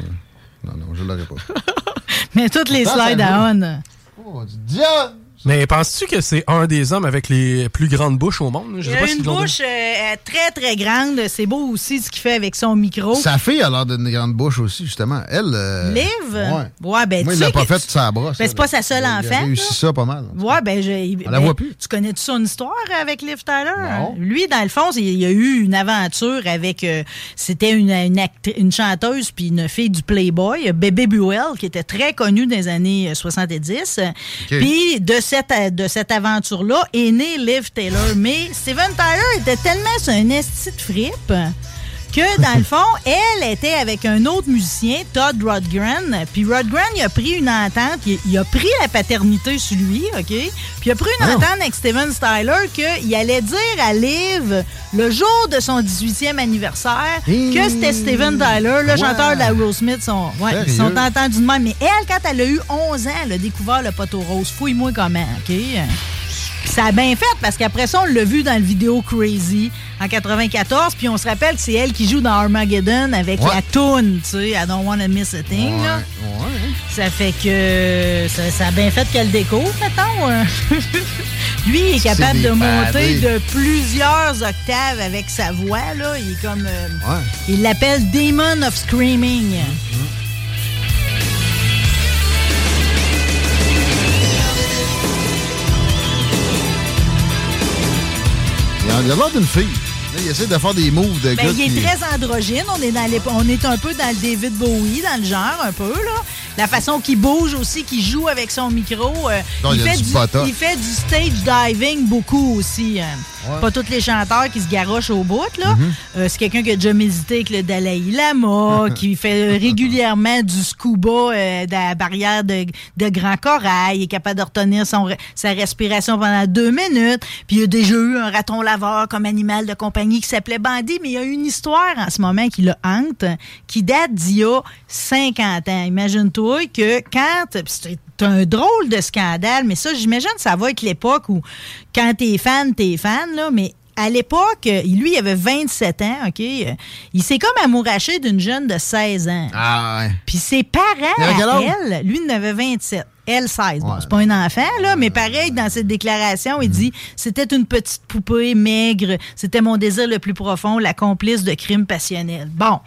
Non, non, je l'aurais pas. [laughs] Mais toutes les slides ça à on. Oh, du diable! Mais penses-tu que c'est un des hommes avec les plus grandes bouches au monde? Je Il sais a pas une bouche euh, très, très grande. C'est beau aussi ce qu'il fait avec son micro. Sa fille a l'air d'une grande bouche aussi, justement. Elle. euh, Liv? Ouais. Ouais, ben, Moi, tu il l'a pas fait sa brosse. Ben, c'est pas sa seule Il a enfant, réussi ça pas mal. Ouais, ben, je, On la ben, voit plus. Tu connais-tu son histoire avec Liv Tyler? Non. Lui, dans le fond, il y a eu une aventure avec. euh, C'était une, une, chanteuse puis une fille du Playboy, Bébé Buell, qui était très connue dans les années euh, 70. Puis de cette, euh, de cette aventure-là est née Liv Taylor. Mais Steven Tyler était tellement sur un esti de fripe que, dans le fond, elle était avec un autre musicien, Todd Rodgren. Puis Rodgren, il a pris une entente, il, il a pris la paternité sur lui, OK? Puis il a pris une entente avec Steven Styler qu'il allait dire à Liv, le jour de son 18e anniversaire, que c'était Steven Tyler, le chanteur d'Aerosmith. Sont, ouais, ils sont entendus de même. Mais elle, quand elle a eu 11 ans, elle a découvert le poteau rose. Fouille-moi comment, OK? Puis ça a bien fait parce qu'après ça, on l'a vu dans le vidéo Crazy en 94. Puis on se rappelle que c'est elle qui joue dans Armageddon avec Ouais. la toune, tu sais, I don't wanna miss a thing. là. Ouais. Ça fait que ça, ça a bien fait qu'elle découvre, mettons. euh. [laughs] Lui, il est capable de monter de plusieurs octaves avec sa voix. Là. Il est comme. euh, il l'appelle Demon of Screaming. A il a l'air d'une fille. Il essaie de faire des moves de Ben, gars il est qui- très androgyne. On est, dans les- on est un peu dans le David Bowie, dans le genre, un peu. là. La façon qu'il bouge aussi, qu'il joue avec son micro. euh, Non, il fait du botox. il fait du stage diving beaucoup aussi. hein. Ouais. Pas tous les chanteurs qui se garochent au bout. là. Mhm. Euh, c'est quelqu'un qui a déjà médité avec le Dalai Lama, [laughs] qui fait régulièrement du scuba euh, dans la barrière de, de Grand Corail, il est capable de retenir son, sa respiration pendant deux minutes. Puis il a déjà eu un raton laveur comme animal de compagnie qui s'appelait Bandy, mais il y a une histoire en ce moment qui le hante, qui date d'il y a 50 ans. Imagine-toi que quand... C'est un drôle de scandale, mais ça, j'imagine que ça va être l'époque où quand t'es fan, t'es fan, là, mais à l'époque, lui, il avait 27 ans, OK? Il s'est comme amouraché d'une jeune de 16 ans. Ah, ouais. Puis ses parents, à elle, lui, il en avait 27. L16. Bon, c'est pas un enfant, là, mais pareil, dans cette déclaration, il dit C'était une petite poupée maigre, c'était mon désir le plus profond, la complice de crimes passionnels. Bon.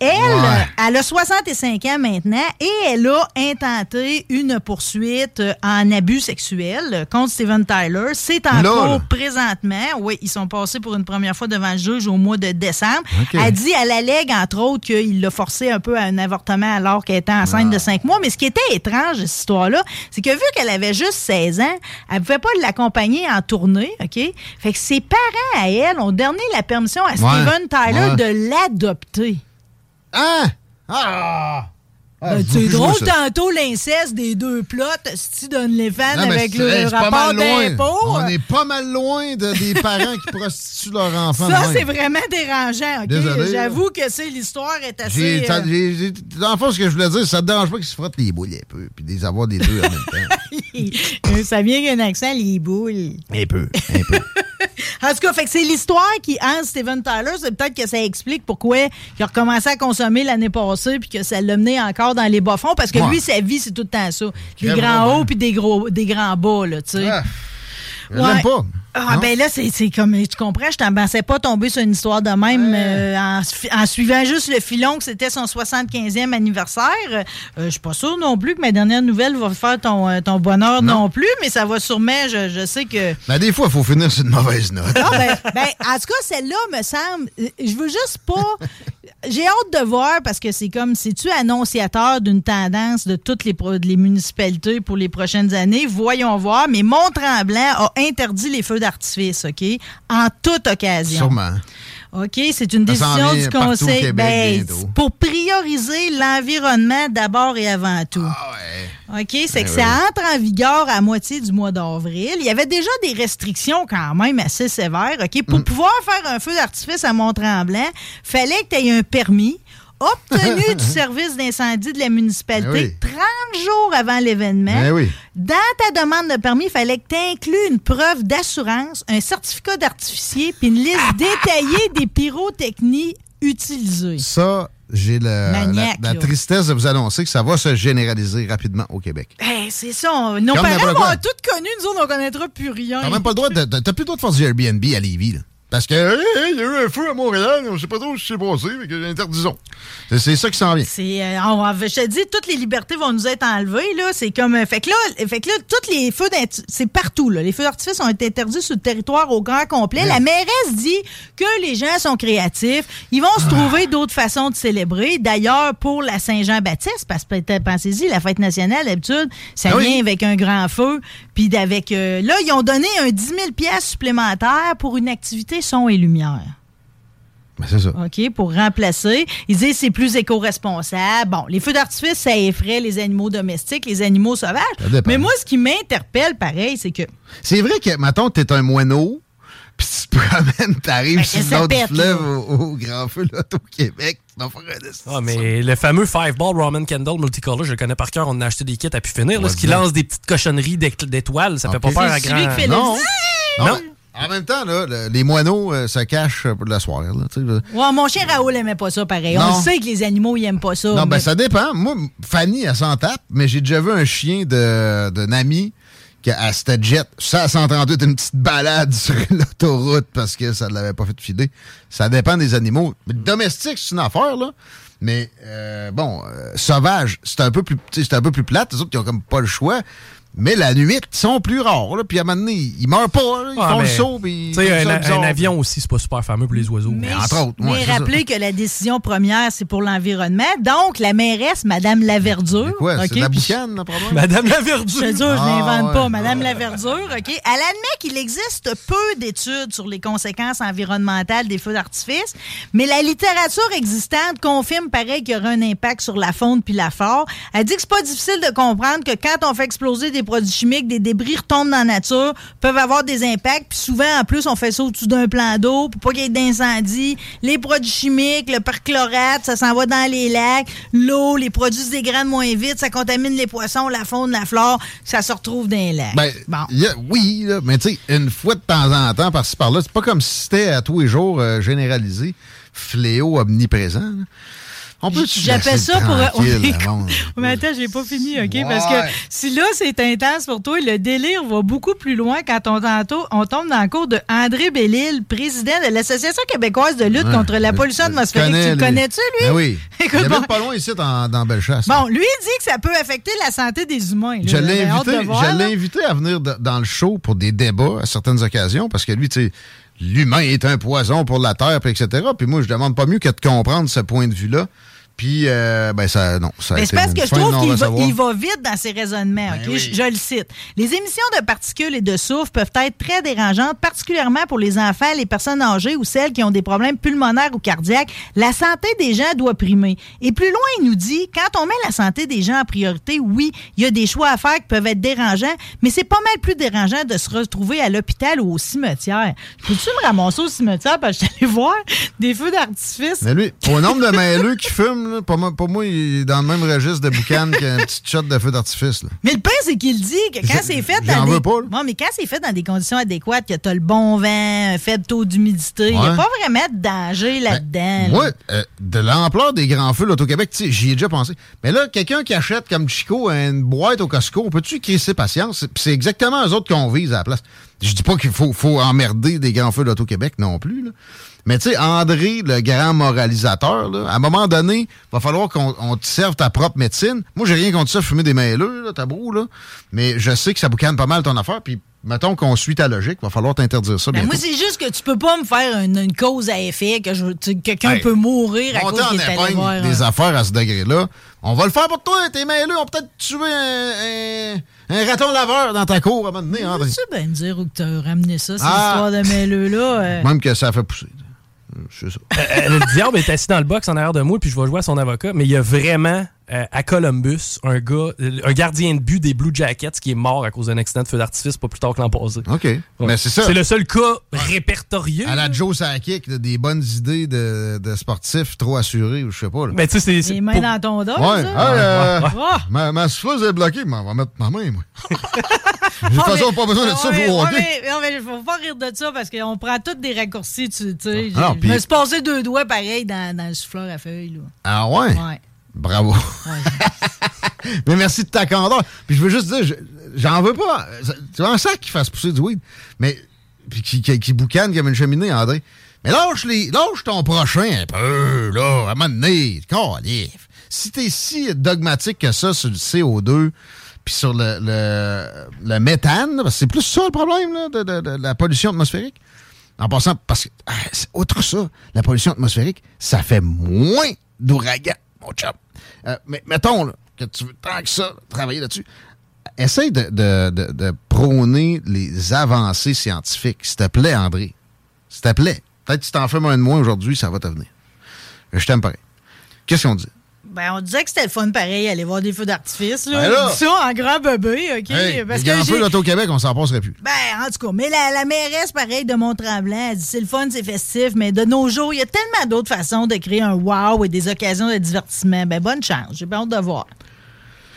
Elle, Ouais. elle a 65 ans maintenant et elle a intenté une poursuite en abus sexuel contre Steven Tyler. C'est en cours présentement. Oui, ils sont passés pour une première fois devant le juge au mois de décembre. OK. Elle dit, elle allègue, entre autres, qu'il l'a forcé un peu à un avortement alors qu'elle était enceinte de cinq mois. Mais ce qui était étrange, cette histoire-là, c'est que vu qu'elle avait juste 16 ans, elle pouvait pas l'accompagner en tournée, OK? Fait que ses parents, à elle, ont donné la permission à Steven Tyler Ouais. de l'adopter. Hein? Ah! Ah, Ben, c'est drôle, tantôt, l'inceste des deux plots, si donne les fans Non, avec le hey, rapport d'impôt. On est pas mal loin de, des [laughs] parents qui prostituent leurs enfants. Ça, c'est vraiment dérangeant, OK? Désolé, J'avoue que c'est l'histoire est assez... Euh, dans le fond, ce que je voulais dire, ça te dérange pas qu'ils se frottent les boules un peu, puis des avoir des deux en même [laughs] temps. ça vient qu'un accent, les boules. Un peu, un peu. [laughs] En tout cas, fait que c'est l'histoire qui hante Steven Tyler. C'est peut-être que ça explique pourquoi il a recommencé à consommer l'année passée puis que ça l'a mené encore dans les bas-fonds. Parce que Ouais. lui, sa vie, c'est tout le temps ça. Des grands hauts puis des, gros, des grands bas, là, tu sais. Ah, Ouais. l'aime pas. Ah, Non? ben là, c'est c'est comme, tu comprends, je t'en pensais pas tomber sur une histoire de même euh, en suivant juste le filon que c'était son 75e anniversaire. Euh, je suis pas sûre non plus que ma dernière nouvelle va faire ton, euh, ton bonheur non. plus, mais ça va sûrement, je, je sais que... Ben, des fois, il faut finir sur une mauvaise note. Non, ben, ben, en tout cas, celle-là me semble. euh, Je veux juste pas. J'ai hâte de voir parce que c'est comme. C'est-tu annonciateur d'une tendance de toutes les, pro- les municipalités pour les prochaines années? Voyons voir. Mais Mont-Tremblant a interdit les feux d'artifice, OK? En toute occasion. Sûrement. OK, c'est une décision du Conseil. Québec Ben, pour prioriser l'environnement d'abord et avant tout. OK, c'est Ben que oui. ça entre en vigueur à moitié du mois d'avril. Il y avait déjà des restrictions quand même assez sévères. OK, pour Mm. pouvoir faire un feu d'artifice à Mont-Tremblant, fallait que tu aies un permis obtenu [laughs] du service d'incendie de la municipalité Ben oui. 30 jours avant l'événement. Ben oui. Dans ta demande de permis, il fallait que tu inclues une preuve d'assurance, un certificat d'artificier, puis une liste [laughs] détaillée des pyrotechnies utilisées. Ça, j'ai la, tristesse de vous annoncer que ça va se généraliser rapidement au Québec. Hey, c'est ça. on- Nos parents quoi. tout connu, nous autres, on connaîtra plus rien. T'as même pas le droit de. T'as plus le droit de faire du Airbnb à Lévis, là. Parce que, hey, il y a eu un feu à Montréal, on sait pas trop ce qui s'est passé, mais que interdisons. C'est- ça qui s'en vient. Euh, on je te dis, toutes les libertés vont nous être enlevées. Là. C'est comme, euh, fait que là, fait que là, tous les feux d'artifice, c'est partout. Là. Les feux d'artifice ont été interdits sur le territoire au grand complet. La mairesse dit que les gens sont créatifs. Ils vont se trouver d'autres façons de célébrer. D'ailleurs, pour la Saint-Jean-Baptiste, parce que pensez-y, la fête nationale, d'habitude, ça Ah oui. vient avec un grand feu. Puis d'avec, euh, là, ils ont donné un 10 000 pièces supplémentaires pour une activité son et lumière. Ben, c'est ça. OK, pour remplacer. Ils disent c'est plus éco-responsable. Bon, les feux d'artifice, ça effraie les animaux domestiques, les animaux sauvages. Mais moi, ce qui m'interpelle, pareil, c'est que. C'est vrai que, mettons, t'es un moineau, puis tu te promènes, t'arrives Ben, sur le du fleuve au, au grand feu, là, au Québec. Ah, mais le fameux Five Ball Roman Candle Multicolor, je le connais par cœur. On en a acheté des kits à pu finir. Là, ce qui lance des petites cochonneries d'é- d'étoiles, ça fait pas peur à grand. Non. zzz. Non. En même temps, là, le- les moineaux euh, se cachent pour le soir. Là. Ouais, mon chien Raoul aimait pas ça, pareil. Non. On sait que les animaux, ils aiment pas ça. Non, ben mais- ça dépend. Moi, Fanny, elle s'en tape, mais j'ai déjà vu un chien de- d'un ami qui a c'était jet. Ça, à 138, une petite balade [laughs] sur l'autoroute parce que ça ne l'avait pas fait filer. Ça dépend des animaux. Mais domestique, c'est une affaire, là. Mais euh, bon, euh, sauvage, c'est un peu plus c'est un peu plus plate. Les autres, ils ont comme pas le choix. Mais la nuit, ils sont plus rares. Là. Puis à un moment donné, ils meurent pas. là. Ils Ah, font le saut. Puis ils un, avion aussi, c'est pas super fameux pour les oiseaux. Mais, entre autres, ouais, mais rappelez que la décision première, c'est pour l'environnement. Donc, la mairesse, Madame Laverdure. Quoi, c'est la boucane, le problème? Madame la Je verdure. te jure, je Ah, ouais. pas. Madame Laverdure, OK? Elle admet qu'il existe peu d'études sur les conséquences environnementales des feux d'artifice, mais la littérature existante confirme pareil qu'il y aura un impact sur la faune puis la flore. Elle dit que c'est pas difficile de comprendre que quand on fait exploser des produits chimiques, des débris retombent dans la nature, peuvent avoir des impacts, puis souvent, en plus, on fait ça au-dessus d'un plan d'eau pour pas qu'il y ait d'incendie. Les produits chimiques, le perchlorate, ça s'en va dans les lacs. L'eau, les produits se dégradent moins vite, ça contamine les poissons, la faune, la flore, ça se retrouve dans les lacs. Ben, bon. a- oui, là, mais tu sais, une fois de temps en temps, par-ci par-là, c'est pas comme si c'était à tous les jours euh, généralisé, fléau omniprésent. là. J'appelle ça pour. [laughs] Mais attends, j'ai pas fini, OK? Ouais. Parce que si là, c'est intense pour toi, le délire va beaucoup plus loin quand on, tantôt- on tombe dans le cours de André Bellil, président de l'Association québécoise de lutte Ouais. contre la pollution atmosphérique. Tu le lui. connais-tu, lui? Ben oui. [laughs] Écoute, il bon. habite pas loin ici, dans, dans Bellechasse. Bon, lui, il dit que ça peut affecter la santé des humains. là. Je l'ai invité, voir, je invité à venir de- dans le show pour des débats à certaines occasions parce que lui, tu sais, l'humain est un poison pour la Terre, puis etc. Puis moi, je demande pas mieux que de comprendre ce point de vue-là. Puis, euh, ben, ça, non, ça Mais c'est parce que je trouve qu'il va, non-recevoir. il va vite dans ses raisonnements. ok? oui. je, je le cite. Les émissions de particules et de soufre peuvent être très dérangeantes, particulièrement pour les enfants, les personnes âgées ou celles qui ont des problèmes pulmonaires ou cardiaques. La santé des gens doit primer. Et plus loin, il nous dit, quand on met la santé des gens en priorité, oui, il y a des choix à faire qui peuvent être dérangeants, mais c'est pas mal plus dérangeant de se retrouver à l'hôpital ou au cimetière. Peux-tu me ramasser au cimetière parce que je suis allé voir des feux d'artifice? Mais lui, au nombre de mêleux qui fument, là, pour, moi, pour moi, il est dans le même registre de boucan [laughs] qu'un petit shot de feu d'artifice. là. Mais le pire, c'est qu'il dit que quand c'est fait j'en dans veux des... pas, là. Bon, mais quand c'est fait dans des conditions adéquates, que tu as le bon vent, un faible taux d'humidité, il n'y a Ouais. pas vraiment de danger là-dedans. Moi, là. euh, de l'ampleur des grands feux là, au Québec, tu sais, j'y ai déjà pensé. Mais là, quelqu'un qui achète comme Chico une boîte au Costco, on peut-tu crisser patience? C'est- Puis c'est exactement eux autres qu'on vise à la place. Je dis pas qu'il faut, faut emmerder des grands feux d'Auto-Québec non plus. là. Mais tu sais, André, le grand moralisateur, là, à un moment donné, va falloir qu'on on te serve ta propre médecine. Moi, j'ai rien contre ça, fumer des mêleux, là, tabou, là. Mais je sais que ça boucane pas mal ton affaire. Puis mettons qu'on suit ta logique, va falloir t'interdire ça Ben, bientôt. moi, c'est juste que tu peux pas me faire une, une cause à effet, que tu- quelqu'un Hey, peut mourir à cause qu'il est allé épingle voir. des un- affaires à ce degré-là. On va le faire pour toi, tes mêleux. On va peut-être tuer un, un- un raton laveur dans ta cour à un moment donné, André. Tu bien me dire où que t'as ramené ça, cette Ah. histoire de mêleux-là. euh? Même que ça fait pousser. Euh, C'est ça. Euh, le diable est assis dans le box en arrière de moi, puis je vais jouer à son avocat, mais il y a vraiment euh, à Columbus un gars, euh, un gardien de but des Blue Jackets qui est mort à cause d'un accident de feu d'artifice pas plus tard que l'an passé. OK. Mais c'est ça. C'est le seul cas répertorié. À la Joe Sakic, des bonnes idées de, de sportifs trop assurés, ou je sais pas. là. Mais tu sais, c'est- c'est. Les mains pour- dans ton dos. Ouais, ça? hey, euh, ma, ma souffleuse est bloquée, mais on va mettre ma main, moi. [laughs] De toute façon, pas besoin de ça pour hockey. mais, non, mais faut pas rire de ça parce qu'on prend tous des raccourcis, tu sais. Ah, Je me suis passé deux doigts pareil dans, dans le souffleur à feuilles. Là. Ah ouais? Ouais. Bravo. [laughs] Mais merci de ta candeur. Puis je veux juste dire, je- j'en veux pas. Tu vois un sac qui fasse pousser du weed, mais puis qui, qui, qui boucane comme une cheminée, André. Mais lâche, les, lâche ton prochain un peu, là, à un moment donné. Calif. Si t'es si dogmatique que ça sur le CO2 puis sur le, le, le méthane, parce que c'est plus ça le problème là, de, de- de la pollution atmosphérique. En passant, parce que, ah, outre ça, la pollution atmosphérique, ça fait moins d'ouragans, mon chum. Euh, mais mettons là, que tu veux tant que ça travailler là-dessus. Essaye de, de- prôner les avancées scientifiques, s'il te plaît, André. S'il te plaît. Peut-être que tu t'en fais moins de moins aujourd'hui, ça va te venir. Je t'aime pareil. Qu'est-ce qu'on dit? Ben, on disait que c'était le fun pareil, aller voir des feux d'artifice. Là. Ben là! Je dis ça en grand bébé, OK? Hey, Parce que feux j'ai- l'Auto-Québec, on s'en passerait plus. Ben, en tout cas, mais la, la mairesse, pareil, de Mont-Tremblant, elle dit c'est le fun, c'est festif, mais de nos jours, il y a tellement d'autres façons de créer un wow et des occasions de divertissement. Ben, bonne chance. J'ai bien hâte de voir.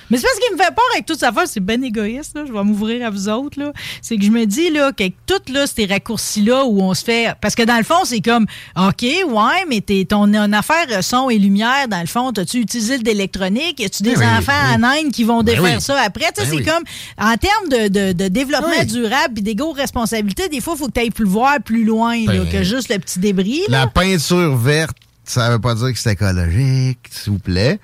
Mais c'est parce qu'il me fait peur avec toute sa affaire, c'est ben égoïste, là. Je vais m'ouvrir à vous autres, là. C'est que je me dis, là, que tout, là, ces raccourcis-là où on se fait. Parce que dans le fond, c'est comme, OK, ouais, mais t'es, ton une affaire son et lumière, dans le fond, t'as-tu utilisé de l'électronique? Y a-tu des Ben oui, enfants oui. en Inde qui vont Ben défaire ça après? Tu sais, Ben c'est oui. comme, en termes de, de- de développement durable puis d'égaux responsabilités, des fois, il faut que tu ailles plus voir plus loin là, Ben, que juste le petit débris. La peinture verte, ça veut pas dire que c'est écologique, s'il vous plaît.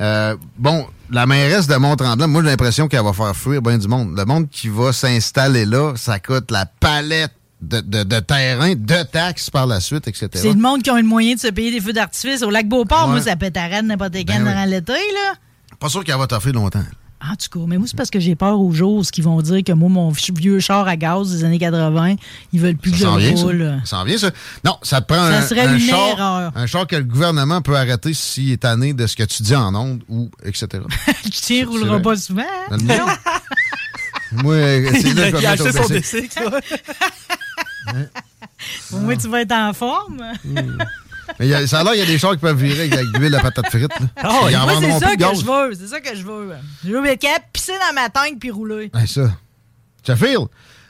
Euh, bon, la mairesse de Mont-Tremblant, moi, j'ai l'impression qu'elle va faire fuir bien du monde. Le monde qui va s'installer là, ça coûte la palette de, de, de terrain, de taxes par la suite, etc. C'est le monde qui a le moyen de se payer des feux d'artifice au lac Beauport. Ouais. Moi, ça pète à n'importe quand Ben oui. durant l'été, là. Pas sûr qu'elle va t'offrir longtemps. En tout cas, mais moi, c'est parce que j'ai peur aux jours qui vont dire que moi, mon vieux char à gaz des années 80, ils veulent plus que je Ça s'en vient, roule. ça. Ça s'en vient, ça. Non, ça te prend Ça un, serait un une char, erreur. un char que le gouvernement peut arrêter s'il est tanné de ce que tu dis en ondes ou etc. Le tien roulera pas souvent. hein? Le mien? Moi, c'est là que je vais Il a mettre au. Au [laughs] moins, tu vas être en forme. Mais il y a- ça a l'air qu'il y a des chars qui peuvent virer avec de l'huile à patate frite. Moi, c'est ça que je veux. C'est ça que je veux. Je veux capable de pisser dans ma tank puis rouler. Ouais, ça. Sheffield,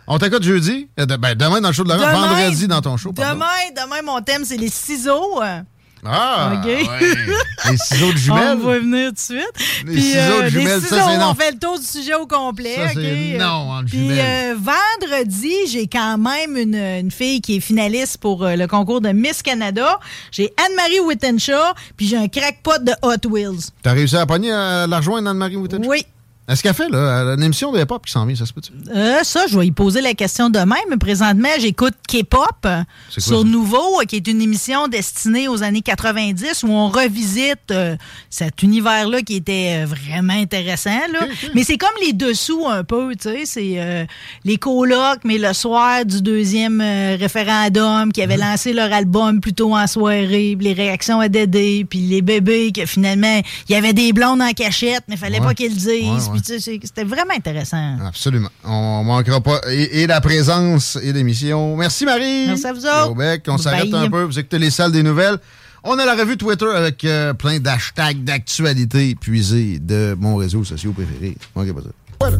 on t'écoute jeudi. Ben, demain dans le show de Demain- vendredi dans ton show. pardon. Demain, demain, mon thème, c'est les ciseaux. Euh, Ah, OK? ouais. [laughs] Les ciseaux de jumelles. On va venir tout de suite. Les ciseaux de jumelles, les ça, ciseaux, c'est non. on fait le tour du sujet au complet. Ça, c'est OK? non, entre Puis jumelles. euh, vendredi, j'ai quand même une, une fille qui est finaliste pour euh, le concours de Miss Canada. J'ai Anne-Marie Wittenshaw, puis j'ai un crackpot de Hot Wheels. T'as réussi à pogner euh, la rejoindre Anne-Marie Wittensch? Oui. Est-ce qu'elle fait, là? Une émission de hip-hop qui s'en vient, ça se peut-tu? Euh, ça, je vais y poser la question demain, mais présentement, j'écoute K-pop sur? Nouveau, qui est une émission destinée aux années 90 où on revisite euh, cet univers-là qui était euh, vraiment intéressant. Là. Mais c'est comme les dessous un peu, tu sais. C'est euh, les colocs, mais le soir du deuxième référendum qui avait Mhm. lancé leur album plutôt en soirée, puis les réactions à Dédé, puis les bébés que finalement, il y avait des blondes en cachette, mais fallait Ouais. pas qu'ils le disent. Ouais, ouais. C'était vraiment intéressant. Absolument. On manquera pas. Et, et la présence et l'émission. Merci, Marie. Merci à vous autres. Au bec, on s'arrête un peu. Vous écoutez les salles des nouvelles. On a la revue Twitter avec euh, plein d'hashtags d'actualité puisés de mon réseau social préféré. Manquez pas ça.